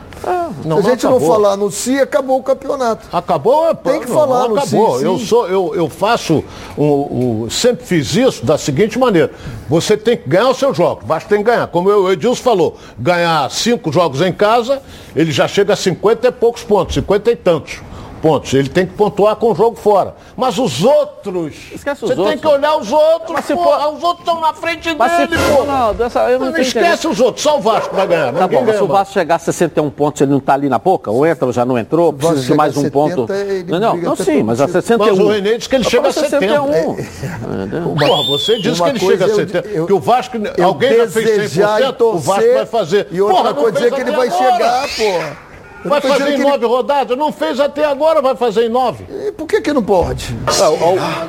Não, Se a gente não, acabou. falar no si, acabou o campeonato. Acabou? é Tem que não, falar não acabou. sim, eu sou, eu, eu faço, o, o- sempre fiz isso da seguinte maneira: você tem que ganhar os seus jogos, basta tem que ganhar. Como o Edilson falou, ganhar cinco jogos em casa, ele já chega a 50 e poucos pontos, 50 e tantos pontos. Ele tem que pontuar com o jogo fora. Mas os outros, Esquece os você tem outros. que olhar os outros. Mas se for- Os outros estão na frente Mas se dele, for. Ronaldo, essa, eu não, Não esquece entendendo. os outros, só o Vasco vai ganhar. Tá bom, mas ganha se o. Vasco chegar a 61 pontos, ele não tá ali na boca? Ou entra ou já não entrou? Precisa de mais um 70, ponto. Não, não, não sim, mas a título. 61. Mas o Renê diz que ele chega a pra 70. 61. Porra, você disse Uma que ele chega a eu- 70. eu- que o Vasco, alguém já fez desejar e 100%, o Vasco vai fazer. E outra Porra, não coisa é que ele vai chegar, porra. Eu Vai fazer em que ele- nove rodadas? Não fez até agora, vai fazer em nove. E Por que que não pode?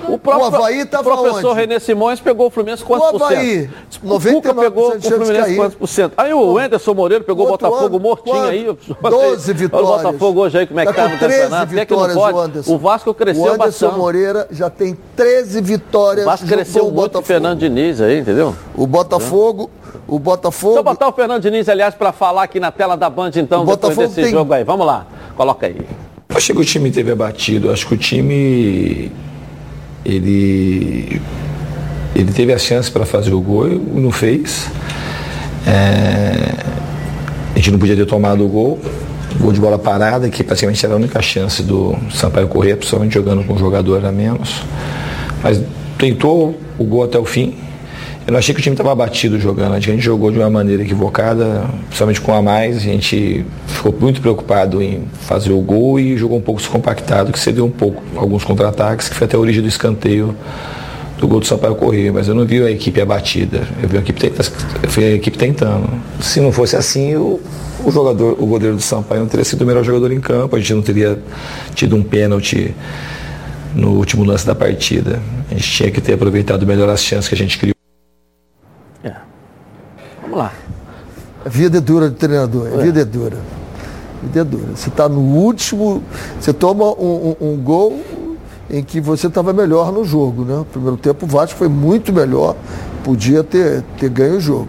O, o próprio, O Avaí tava o professor onde? René Simões pegou o Fluminense quantos O por cento? O 99% Cuca pegou o de chance de Fluminense cair. quantos por cento? Aí o Anderson Moreira pegou o Botafogo ano, mortinho quanto? aí. 12 Olha vitórias. O Botafogo hoje aí, como é que Tá tá no 13 campeonato? Por que que não vitórias pode? o Anderson. O Vasco cresceu O Anderson bastante. Moreira já tem 13 vitórias. O Vasco cresceu o muito com o Botafogo. Fernando Diniz aí, entendeu? O Botafogo, o Botafogo. Deixa eu botar o Fernando Diniz, aliás, para falar aqui na tela da Band, então, O depois Botafogo desse tem- jogo aí. Vamos lá, coloca aí. Achei que o time teve abatido. Acho que o time ele ele teve a chance para fazer o gol e não fez. É, a gente não podia ter tomado o gol. Gol de bola parada, que praticamente era a única chance do Sampaio correr, principalmente jogando com um jogador a menos. Mas tentou o gol até o fim. Eu não achei que o time estava abatido jogando. Acho que a gente jogou de uma maneira equivocada, principalmente com a mais. A gente ficou muito preocupado em fazer o gol e jogou um pouco descompactado, que cedeu um pouco alguns contra-ataques, que foi até a origem do escanteio do gol do Sampaio Corrêa. Mas eu não vi a equipe abatida. Eu vi a equipe, tenta- foi a equipe tentando. Se não fosse assim, o, o jogador, o goleiro do Sampaio não teria sido o melhor jogador em campo. A gente não teria tido um pênalti no último lance da partida. A gente tinha que ter aproveitado melhor as chances que a gente criou. É. Vamos lá. A vida é dura de treinador, a vida é dura. A vida é dura. Você está no último, você toma um, um- um gol em que você estava melhor no jogo, né? No primeiro tempo o Vasco foi muito melhor, podia ter, ter ganho o jogo.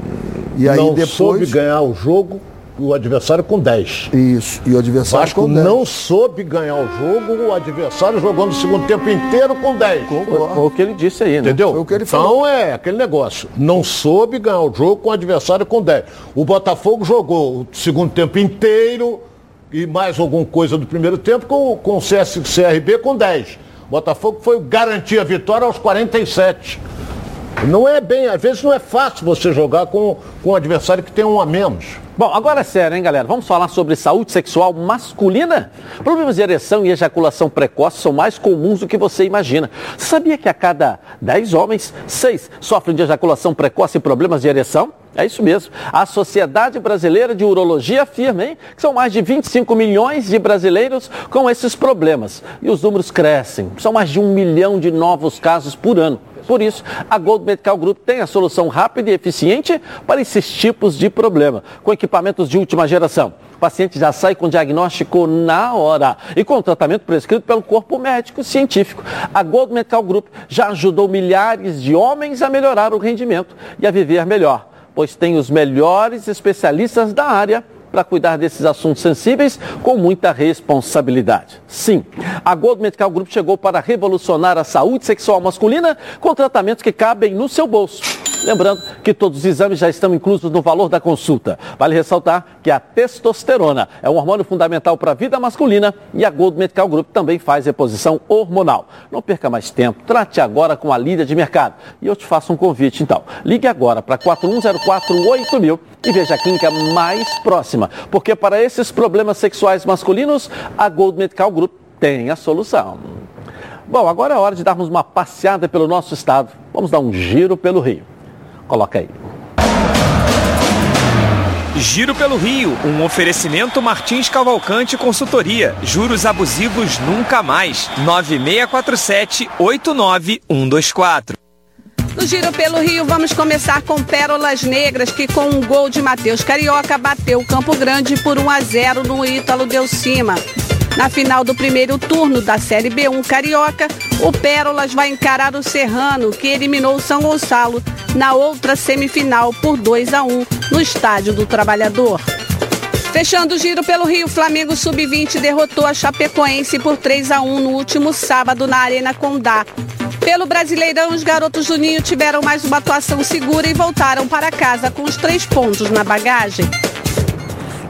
E aí não depois. soube ganhar o jogo o adversário com 10. Isso, e o adversário Vasco com 10. não soube ganhar o jogo, o adversário jogou no segundo tempo inteiro com 10. Foi o que ele disse aí, né? Entendeu? Foi o que ele então falou. é aquele negócio. Não soube ganhar o jogo com o adversário com 10. O Botafogo jogou o segundo tempo inteiro e mais alguma coisa do primeiro tempo com, com o CS, CRB com 10. O Botafogo foi garantir a vitória aos 47. Não é bem, às vezes não é fácil você jogar com, com um adversário que tem um a menos. Bom, agora é sério, hein, galera? Vamos falar sobre saúde sexual masculina? Problemas de ereção e ejaculação precoce são mais comuns do que você imagina. Sabia que a cada 10 homens, 6 sofrem de ejaculação precoce e problemas de ereção? É isso mesmo. A Sociedade Brasileira de Urologia afirma, hein, que são mais de 25 milhões de brasileiros com esses problemas. E os números crescem. São mais de um milhão de novos casos por ano. Por isso, a Gold Medical Group tem a solução rápida e eficiente para esses tipos de problema, com equipamentos de última geração. O paciente já sai com diagnóstico na hora e com tratamento prescrito pelo corpo médico científico. A Gold Medical Group já ajudou milhares de homens a melhorar o rendimento e a viver melhor, pois tem os melhores especialistas da área para cuidar desses assuntos sensíveis com muita responsabilidade. Sim, a Gold Medical Group chegou para revolucionar a saúde sexual masculina com tratamentos que cabem no seu bolso. Lembrando que todos os exames já estão inclusos no valor da consulta. Vale ressaltar que a testosterona é um hormônio fundamental para a vida masculina e a Gold Medical Group também faz reposição hormonal. Não perca mais tempo, trate agora com a líder de mercado. E eu te faço um convite então. Ligue agora para 41048000 e veja a clínica mais próxima, porque para esses problemas sexuais masculinos, a Gold Medical Group tem a solução. Bom, agora é hora de darmos uma passeada pelo nosso estado. Vamos dar um giro pelo Rio. Coloca aí. Giro pelo Rio, um oferecimento Martins Cavalcante Consultoria. Juros abusivos nunca mais. 9647-89124. No Giro pelo Rio, vamos começar com Pérolas Negras, que com um gol de Matheus Carioca bateu o Campo Grande por 1 a 0 no Ítalo Deu Cima. Na final do primeiro turno da Série B1 Carioca, o Pérolas vai encarar o Serrano, que eliminou o São Gonçalo na outra semifinal por 2 a 1 no Estádio do Trabalhador. Fechando o giro pelo Rio, Flamengo Sub-20 derrotou a Chapecoense por 3 a 1 no último sábado na Arena Condá. Pelo Brasileirão, os garotos do Ninho tiveram mais uma atuação segura e voltaram para casa com os três pontos na bagagem.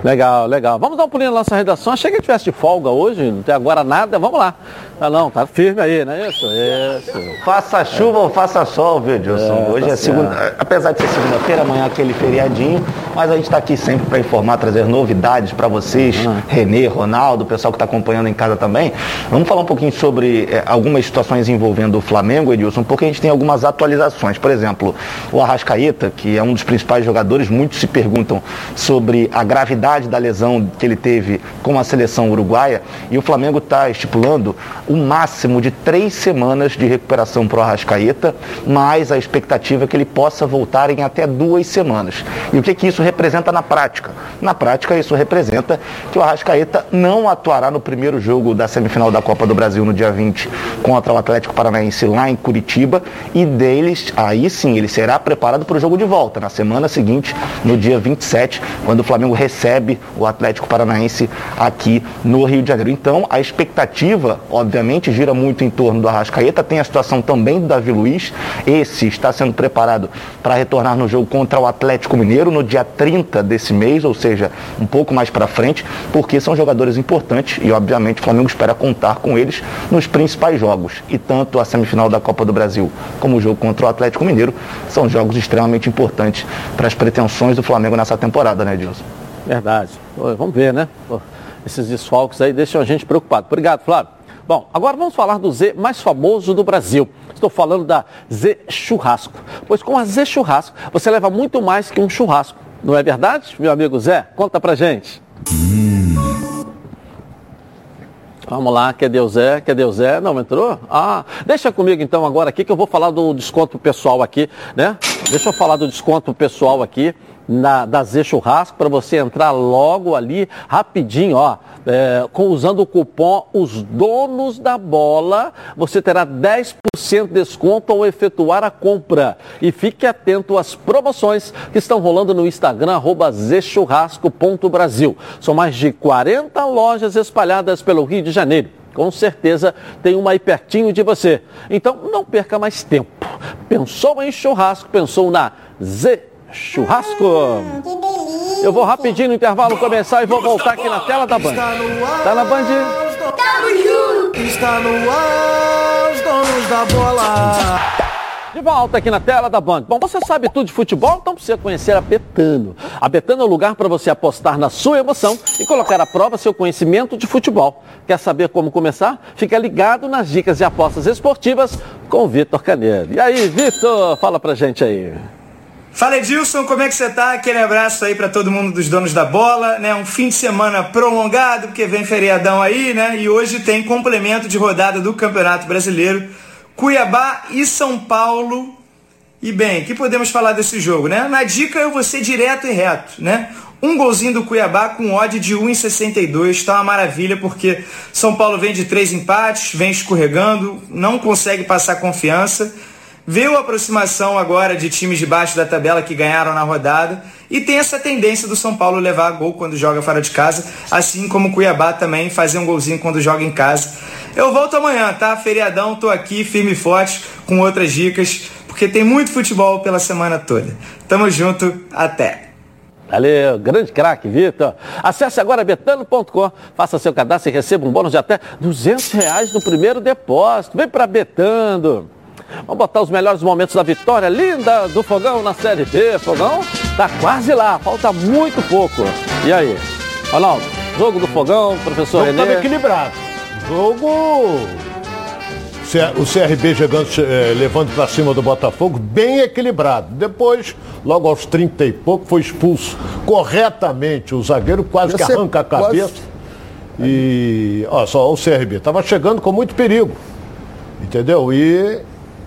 Legal, legal. Vamos dar um pulinho na nossa redação. Achei que tivesse de folga hoje, não tem agora nada. Vamos lá. Ah, não, tá firme aí, não é isso? Isso. Faça chuva ou faça sol, viu, Edilson? É, Hoje tá é segunda, apesar de ser segunda-feira, amanhã é aquele feriadinho, mas a gente está aqui sempre para informar, trazer novidades para vocês, Uhum. Renê, Ronaldo, o pessoal que está acompanhando em casa também. Vamos falar um pouquinho sobre eh, algumas situações envolvendo o Flamengo, Edilson, porque a gente tem algumas atualizações. Por exemplo, o Arrascaeta, que é um dos principais jogadores, muitos se perguntam sobre a gravidade da lesão que ele teve com a seleção uruguaia, e o Flamengo está estipulando o máximo de três semanas de recuperação para o Arrascaeta, mais a expectativa é que ele possa voltar em até duas semanas. E o que, que isso representa na prática? Na prática, isso representa que o Arrascaeta não atuará no primeiro jogo da semifinal da Copa do Brasil no dia 20 contra o Atlético Paranaense lá em Curitiba e deles, aí sim, ele será preparado para o jogo de volta na semana seguinte, no dia 27, quando o Flamengo recebe o Atlético Paranaense aqui no Rio de Janeiro. Então, a expectativa, obviamente, gira muito em torno do Arrascaeta. Tem a situação também do Davi Luiz. Esse está sendo preparado para retornar no jogo contra o Atlético Mineiro no dia 30 desse mês, ou seja, um pouco mais para frente, porque são jogadores importantes e, obviamente, o Flamengo espera contar com eles nos principais jogos. E tanto a semifinal da Copa do Brasil como o jogo contra o Atlético Mineiro são jogos extremamente importantes para as pretensões do Flamengo nessa temporada, né, Edilson? Verdade. Vamos ver, né? Esses desfalques aí deixam a gente preocupado. Obrigado, Flávio. Bom, agora vamos falar do Z mais famoso do Brasil. Estou falando da Z Churrasco. Pois com a Z Churrasco, você leva muito mais que um churrasco. Não é verdade, meu amigo Zé? Conta pra gente. Vamos lá, cadê o Zé? Cadê o Zé? Não entrou? Ah, deixa comigo então agora aqui que eu vou falar do desconto pessoal aqui, né? Deixa eu falar do desconto pessoal aqui na, da Z Churrasco para você entrar logo ali, rapidinho, ó. É, com, usando o cupom Os Donos da Bola, você terá 10% de desconto ao efetuar a compra. E fique atento às promoções que estão rolando no Instagram, arroba zchurrasco.brasil. São mais de 40 lojas espalhadas pelo Rio de Janeiro. Com certeza tem uma aí pertinho de você. Então não perca mais tempo. Pensou em churrasco, pensou na Z Churrasco. Eu vou rapidinho no intervalo começar e vou voltar aqui na tela da Band. Tá na Band? Está no ar, os donos da bola. De volta aqui na tela da Band. Bom, você sabe tudo de futebol, então precisa conhecer a Betano. A Betano é o lugar para você apostar na sua emoção e colocar à prova seu conhecimento de futebol. Quer saber como começar? Fica ligado nas dicas de apostas esportivas com o Vitor Caneiro. E aí, Vitor, fala pra gente aí. Fala Edilson, como é que você tá? Aquele abraço aí para todo mundo dos donos da bola, né? Um fim de semana prolongado, porque vem feriadão aí, né? E hoje tem complemento de rodada do Campeonato Brasileiro. Cuiabá e São Paulo. E bem, que podemos falar desse jogo, né? Na dica eu vou ser direto e reto, né? Um golzinho do Cuiabá com odd de 1,62, tá uma maravilha, porque São Paulo vem de três empates, vem escorregando, não consegue passar confiança Viu a aproximação agora de times de baixo da tabela que ganharam na rodada e tem essa tendência do São Paulo levar gol quando joga fora de casa, assim como o Cuiabá também fazer um golzinho quando joga em casa. Eu volto amanhã, tá? Feriadão, tô aqui firme e forte com outras dicas, porque tem muito futebol pela semana toda. Tamo junto, até! Valeu, grande craque, Vitor. Acesse agora betano.com, faça seu cadastro e receba um bônus de até 200 reais no primeiro depósito. Vem para Betando. Vamos botar os melhores momentos da vitória linda do Fogão na Série B. Fogão tá quase lá, falta muito pouco. E aí? Ronaldo, jogo do Fogão, professor jogo Renê. equilibrado. Jogo... O CRB chegando, eh, levando para cima do Botafogo, bem equilibrado. Depois, logo aos 30 e pouco, foi expulso corretamente. O zagueiro quase que arranca a cabeça. Quase... E, ó, só o CRB. Estava chegando com muito perigo. Entendeu? E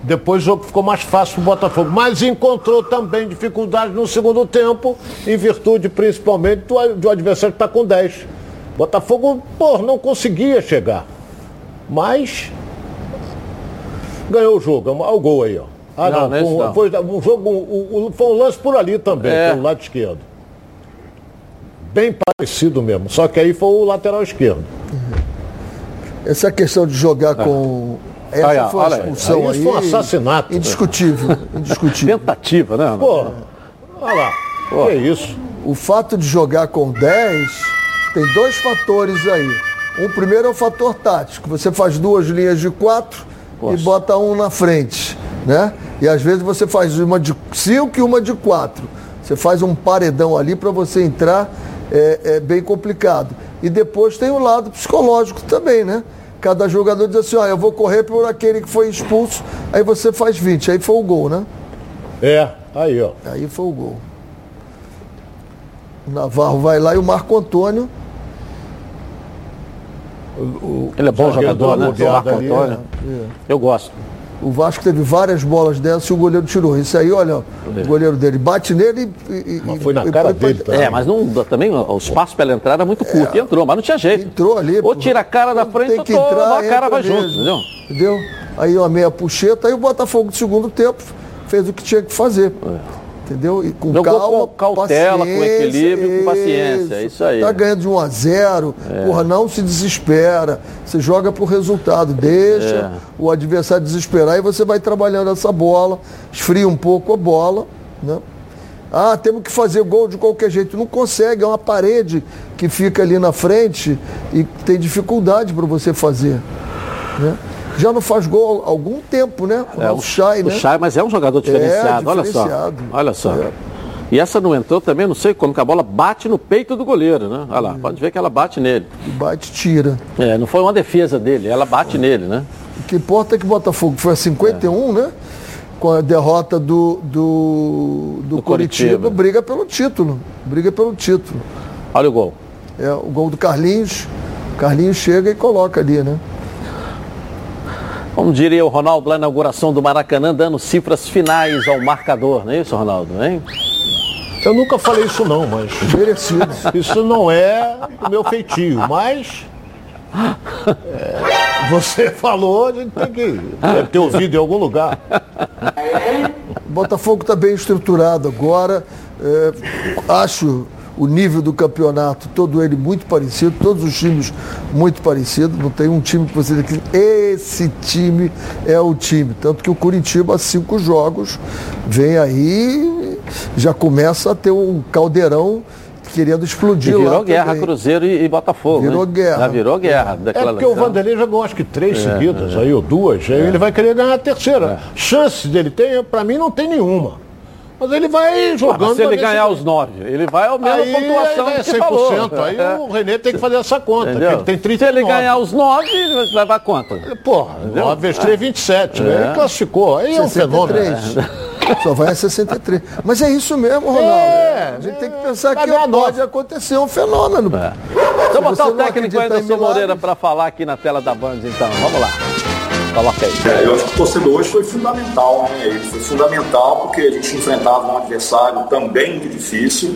depois o jogo ficou mais fácil para o Botafogo, mas encontrou também dificuldade no segundo tempo, em virtude principalmente do, do adversário que está com 10. Botafogo, pô, não conseguia chegar. Mas ganhou o jogo. Olha o gol aí, ó. Ah, não, não, foi, não. foi um jogo, um, um, foi um lance por ali também, é. pelo lado esquerdo. Bem parecido mesmo, só que aí foi o lateral esquerdo. Essa questão de jogar é. com essa aí, foi a expulsão aí. Foi um assassinato. Indiscutível. indiscutível. Tentativa, né? Pô, olha lá. Pô. Que é isso? O fato de jogar com 10 tem dois fatores aí. O primeiro é o fator tático. Você faz duas linhas de quatro e bota um na frente. Né? E às vezes você faz uma de cinco e uma de quatro. Você faz um paredão ali para você entrar, é, é bem complicado. E depois tem o lado psicológico também, né? Cada jogador diz assim, ó, eu vou correr por aquele que foi expulso, aí você faz 20, aí foi o gol, né? É, aí ó. Aí foi o gol. O Navarro vai lá e o Marco Antônio. O, o, Ele é bom jogador, né? O Marco ali, Antônio. É. Eu gosto. O Vasco teve várias bolas dessas e o goleiro tirou. Isso aí, olha, o goleiro dele bate nele e. Mas foi na e, cara e, dele também. É, mas não, também o espaço para ela entrar era muito curto é, e entrou, mas não tinha jeito. Entrou ali. Ou tira a cara da frente tem que ou entrar, a cara vai junto, entendeu? Entendeu? Aí uma meia puxeta, aí o Botafogo do segundo tempo fez o que tinha que fazer. É. Entendeu? E com Jogou calma, com cautela, com equilíbrio, com paciência. É isso aí. Tá ganhando de 1 a 0 é. porra, não se desespera. Você joga pro resultado, deixa é. o adversário desesperar e você vai trabalhando essa bola, esfria um pouco a bola, né? Ah, temos que fazer gol de qualquer jeito. Não consegue, é uma parede que fica ali na frente e tem dificuldade para você fazer. Né? Já não faz gol há algum tempo, né? O, é, o Chay, né? O Chay, mas é um jogador diferenciado, é, diferenciado. olha só. Olha só. É. E essa não entrou também, não sei como, que a bola bate no peito do goleiro, né? Olha lá, é. pode ver que ela bate nele. E bate, tira. É, não foi uma defesa dele, ela bate nele, né? O que importa é que o Botafogo foi a 51, né? Com a derrota do, do, do, do Curitiba, Curitiba, briga pelo título. Briga pelo título. Olha o gol. É, o gol do Carlinhos. Carlinhos chega e coloca ali, né? Como diria o Ronaldo lá na inauguração do Maracanã, dando cifras finais ao marcador, não é isso, Ronaldo? Hein? Eu nunca falei isso não, mas. Merecido. Isso não é o meu feitio, mas. é, você falou, a gente tem que deve ter ouvido em algum lugar. O Botafogo está bem estruturado agora. É, acho o nível do campeonato, todo ele muito parecido, todos os times muito parecidos. Não tem um time que você diz que esse time é o time. Tanto que o Curitiba, há cinco jogos, vem aí, já começa a ter um caldeirão querendo explodir E virou lá guerra também. Cruzeiro e, e Botafogo. Virou né? guerra. Já virou guerra. É porque o Vanderlei jogou acho que três É, seguidas é. aí, ou duas, aí ele vai querer ganhar a terceira. Chance dele tem, pra mim não tem nenhuma. Mas ele vai jogando. se pra ele ganhar os nove, ele vai ao mesmo Aí, pontuação aí é que você falou. 100%. Aí É. o Renê tem que fazer essa conta, que ele tem Se 39. ele ganhar os nove, ele vai levar quanto? Porra, Entendeu? 9 vezes 3, 27. É. Né? Ele classificou. Aí é um 63. fenômeno. Só vai a 63. Mas é isso mesmo, Ronaldo. É, a gente tem que pensar que nove. pode acontecer um fenômeno. Deixa eu botar o técnico Anderson? Moreira para falar aqui na tela da Band, então. Vamos lá. É, eu acho que o torcedor hoje foi fundamental, né? Ele foi fundamental porque a gente enfrentava um adversário também muito difícil,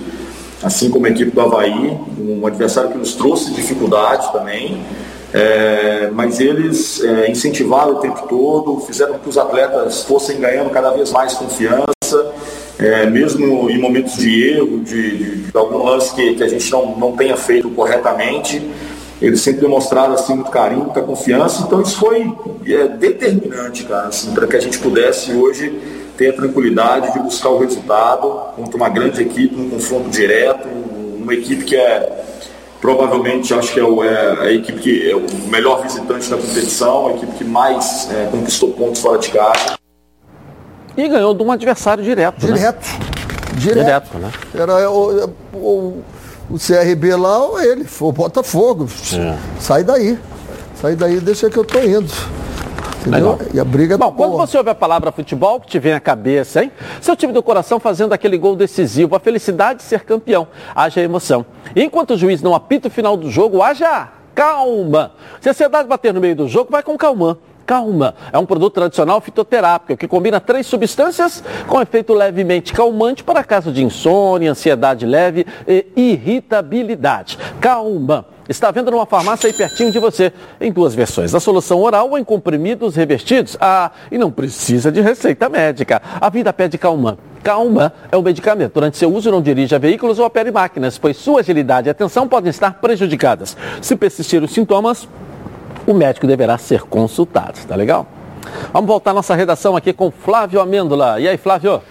assim como a equipe do Havaí, um adversário que nos trouxe dificuldade também. É, mas eles é, incentivaram o tempo todo, fizeram com que os atletas fossem ganhando cada vez mais confiança, é, mesmo em momentos de erro, de, de- de algum lance que, que a gente não, não tenha feito corretamente. Eles sempre demonstraram assim, muito carinho, muita confiança, então isso foi é, determinante, cara, assim, para que a gente pudesse hoje ter a tranquilidade de buscar o resultado contra uma grande equipe, um confronto direto, uma equipe que é provavelmente acho que é, o- é a equipe que é o melhor visitante da competição, a equipe que mais é, conquistou pontos fora de casa. E ganhou de um adversário direto. né? Direto. Direto. Direto, né? Era o, o, o CRB lá ou ele, foi o Botafogo. É. Sai daí. Sai daí, deixa que eu tô indo. Entendeu? Legal. E a briga é Bom, quando boa. você ouve a palavra futebol, que te vem à cabeça, hein? Seu time do coração fazendo aquele gol decisivo, a felicidade de ser campeão, haja emoção. E enquanto o juiz não apita o final do jogo, haja calma. Se a ansiedade bater no meio do jogo, vai com calma. Calma. É um produto tradicional fitoterápico que combina três substâncias com efeito levemente calmante para caso de insônia, ansiedade leve e irritabilidade. Calma. Está vendo numa farmácia aí pertinho de você, em duas versões. A solução oral ou em comprimidos revestidos. Ah, e não precisa de receita médica. A vida pede calma. Calma é o medicamento. Durante seu uso, não dirija veículos ou opere máquinas, pois sua agilidade e atenção podem estar prejudicadas. Se persistir os sintomas, o médico deverá ser consultado. Tá legal? Vamos voltar à nossa redação aqui com Flávio Amêndola. E aí, Flávio?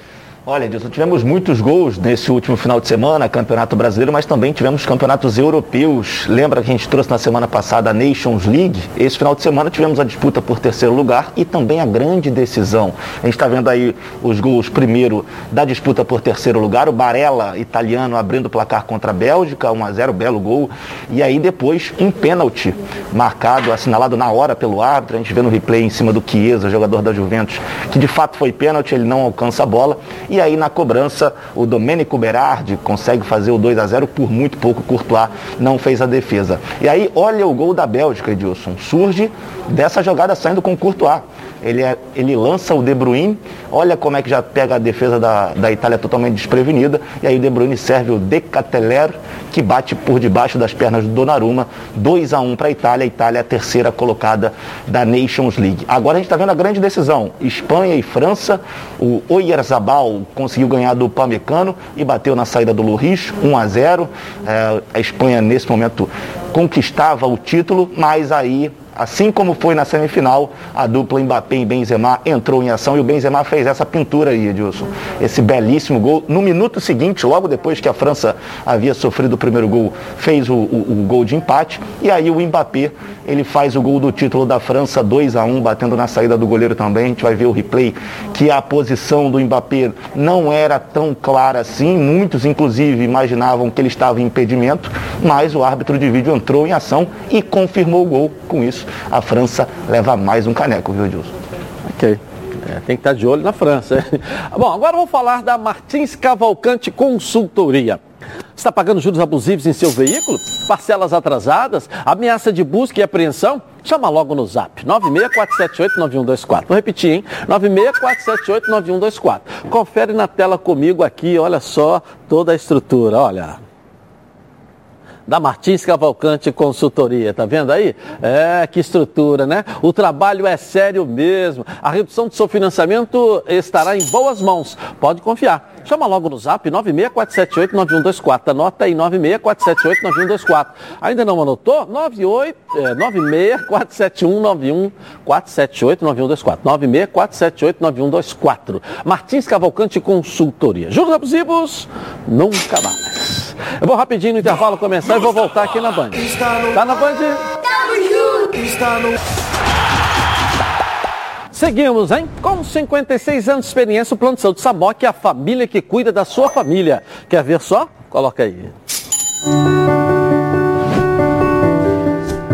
Olha, Edilson, tivemos muitos gols nesse último final de semana, Campeonato Brasileiro, mas também tivemos campeonatos europeus. Lembra que a gente trouxe na semana passada a Nations League? Esse final de semana tivemos a disputa por terceiro lugar e também a grande decisão. A gente está vendo aí os gols, primeiro, da disputa por terceiro lugar, o Barella, italiano, abrindo o placar contra a Bélgica, 1 a 0 belo gol. E aí depois um pênalti marcado, assinalado na hora pelo árbitro. A gente vê no replay em cima do Chiesa, jogador da Juventus, que de fato foi pênalti, ele não alcança a bola. E aí na cobrança, o Domênico Berardi consegue fazer o 2 a 0 por muito pouco, Courtois não fez a defesa. E aí olha o gol da Bélgica, Edilson, surge dessa jogada saindo com Courtois. Ele, é- ele lança o De Bruyne, olha como é que já pega a defesa da, da Itália totalmente desprevenida, e aí o De Bruyne serve o De Cateller, que bate por debaixo das pernas do Donnarumma, 2 a 1 para a Itália, a Itália é a terceira colocada da Nations League. Agora a gente está vendo a grande decisão, Espanha e França, o Oyarzabal conseguiu ganhar do Pamecano e bateu na saída do Loris, 1 a 0 É, a Espanha nesse momento conquistava o título, mas aí Assim como foi na semifinal, a dupla Mbappé e Benzema entrou em ação e o Benzema fez essa pintura aí, Edilson. Esse belíssimo gol. No minuto seguinte, logo depois que a França havia sofrido o primeiro gol, fez o, o- o gol de empate. E aí o Mbappé, ele faz o gol do título da França, 2 a 1 batendo na saída do goleiro também. A gente vai ver o replay que a posição do Mbappé não era tão clara assim. Muitos, inclusive, imaginavam que ele estava em impedimento, mas o árbitro de vídeo entrou em ação e confirmou o gol. Com isso, a França leva mais um caneco, viu, Edilson? Ok. É, tem que estar de olho na França. Bom, agora vamos falar da Martins Cavalcante Consultoria. Está pagando juros abusivos em seu veículo? Parcelas atrasadas? Ameaça de busca e apreensão? Chama logo no zap, 964789124. Vou repetir, hein? 964789124. Confere na tela comigo aqui, olha só toda a estrutura, olha da Martins Cavalcante Consultoria. Tá vendo aí? É, que estrutura, né? O trabalho é sério mesmo. A redução do seu financiamento estará em boas mãos. Pode confiar. Chama logo no zap 964789124. Anota aí 964789124. Ainda não anotou? 98, é, 9647191 4789124. 964789124. Martins Cavalcante Consultoria. Juros abusivos? Nunca mais. Eu vou rapidinho no intervalo começar e vou voltar aqui na Band. Tá na Band? Está no... Seguimos, hein? Com 56 anos de experiência, o Plano de Saúde Samok é a família que cuida da sua família. Quer ver só? Coloca aí.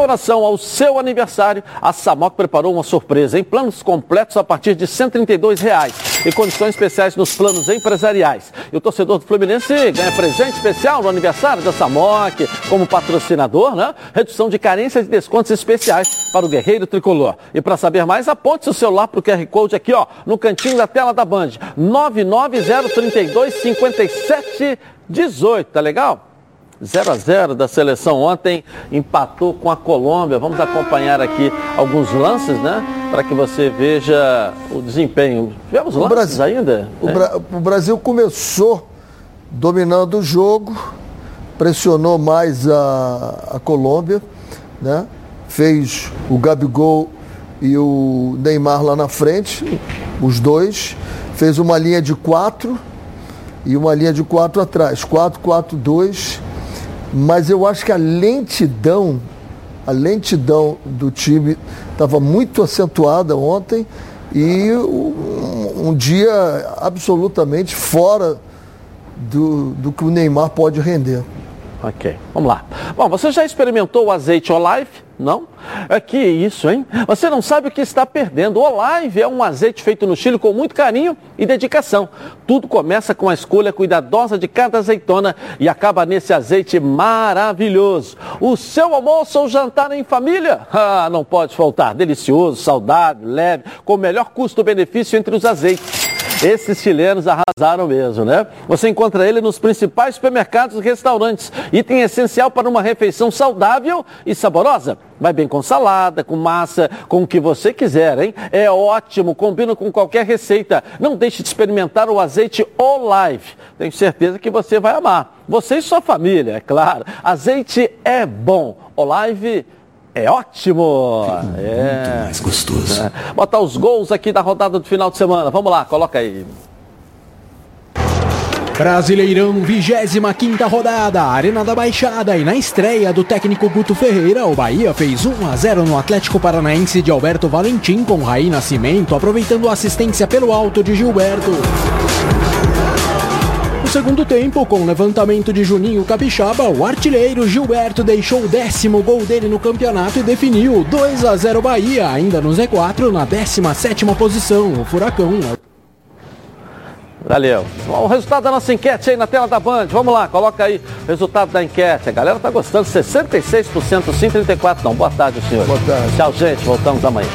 comemoração ao seu aniversário, a Samok preparou uma surpresa em planos completos a partir de 132 reais, e condições especiais nos planos empresariais. E o torcedor do Fluminense ganha presente especial no aniversário da Samok, como patrocinador, né? Redução de carências e descontos especiais para o Guerreiro Tricolor. E para saber mais, aponte seu celular para o QR Code aqui, ó, no cantinho da tela da Band. 99032 5718, tá legal? 0 a 0 da seleção ontem, empatou com a Colômbia. Vamos acompanhar aqui alguns lances, né? Para que você veja o desempenho. Tivemos lances Brasil, ainda? O. Bra o Brasil começou dominando o jogo, pressionou mais a, a Colômbia, né? Fez o Gabigol e o Neymar lá na frente, os dois. Fez uma linha de quatro e uma linha de quatro atrás. 4-4-2 mas eu acho que a lentidão, a lentidão do time estava muito acentuada ontem e um, um dia absolutamente fora do, do que o Neymar pode render. Ok, vamos lá. Bom, você já experimentou o azeite Olive? Não? É que isso, hein? Você não sabe o que está perdendo. O Olive é um azeite feito no Chile com muito carinho e dedicação. Tudo começa com a escolha cuidadosa de cada azeitona e acaba nesse azeite maravilhoso. O seu almoço ou jantar em família? Ah, não pode faltar. Delicioso, saudável, leve, com o melhor custo-benefício entre os azeites. Esses chilenos arrasaram mesmo, né? Você encontra ele nos principais supermercados e restaurantes. Item essencial para uma refeição saudável e saborosa. Vai bem com salada, com massa, com o que você quiser, hein? É ótimo, combina com qualquer receita. Não deixe de experimentar o azeite Olive. Tenho certeza que você vai amar. Você e sua família, é claro. Azeite é bom. Olive é ótimo! Muito é. mais gostoso. É. Botar os gols aqui da rodada do final de semana. Vamos lá, coloca aí. Brasileirão, 25 rodada, Arena da Baixada. E na estreia do técnico Guto Ferreira, o Bahia fez 1 a 0 no Atlético Paranaense de Alberto Valentim com Raí Nascimento, aproveitando a assistência pelo alto de Gilberto segundo tempo, com o levantamento de Juninho Capixaba, o artilheiro Gilberto deixou o décimo gol dele no campeonato e definiu 2 a 0 Bahia, ainda no Z4, na 17 posição. O Furacão Valeu. O resultado da nossa enquete aí na tela da Band. Vamos lá, coloca aí o resultado da enquete. A galera tá gostando. 66% sim, 34% não. Boa tarde, senhor. Boa tarde. Tchau, gente. Voltamos amanhã.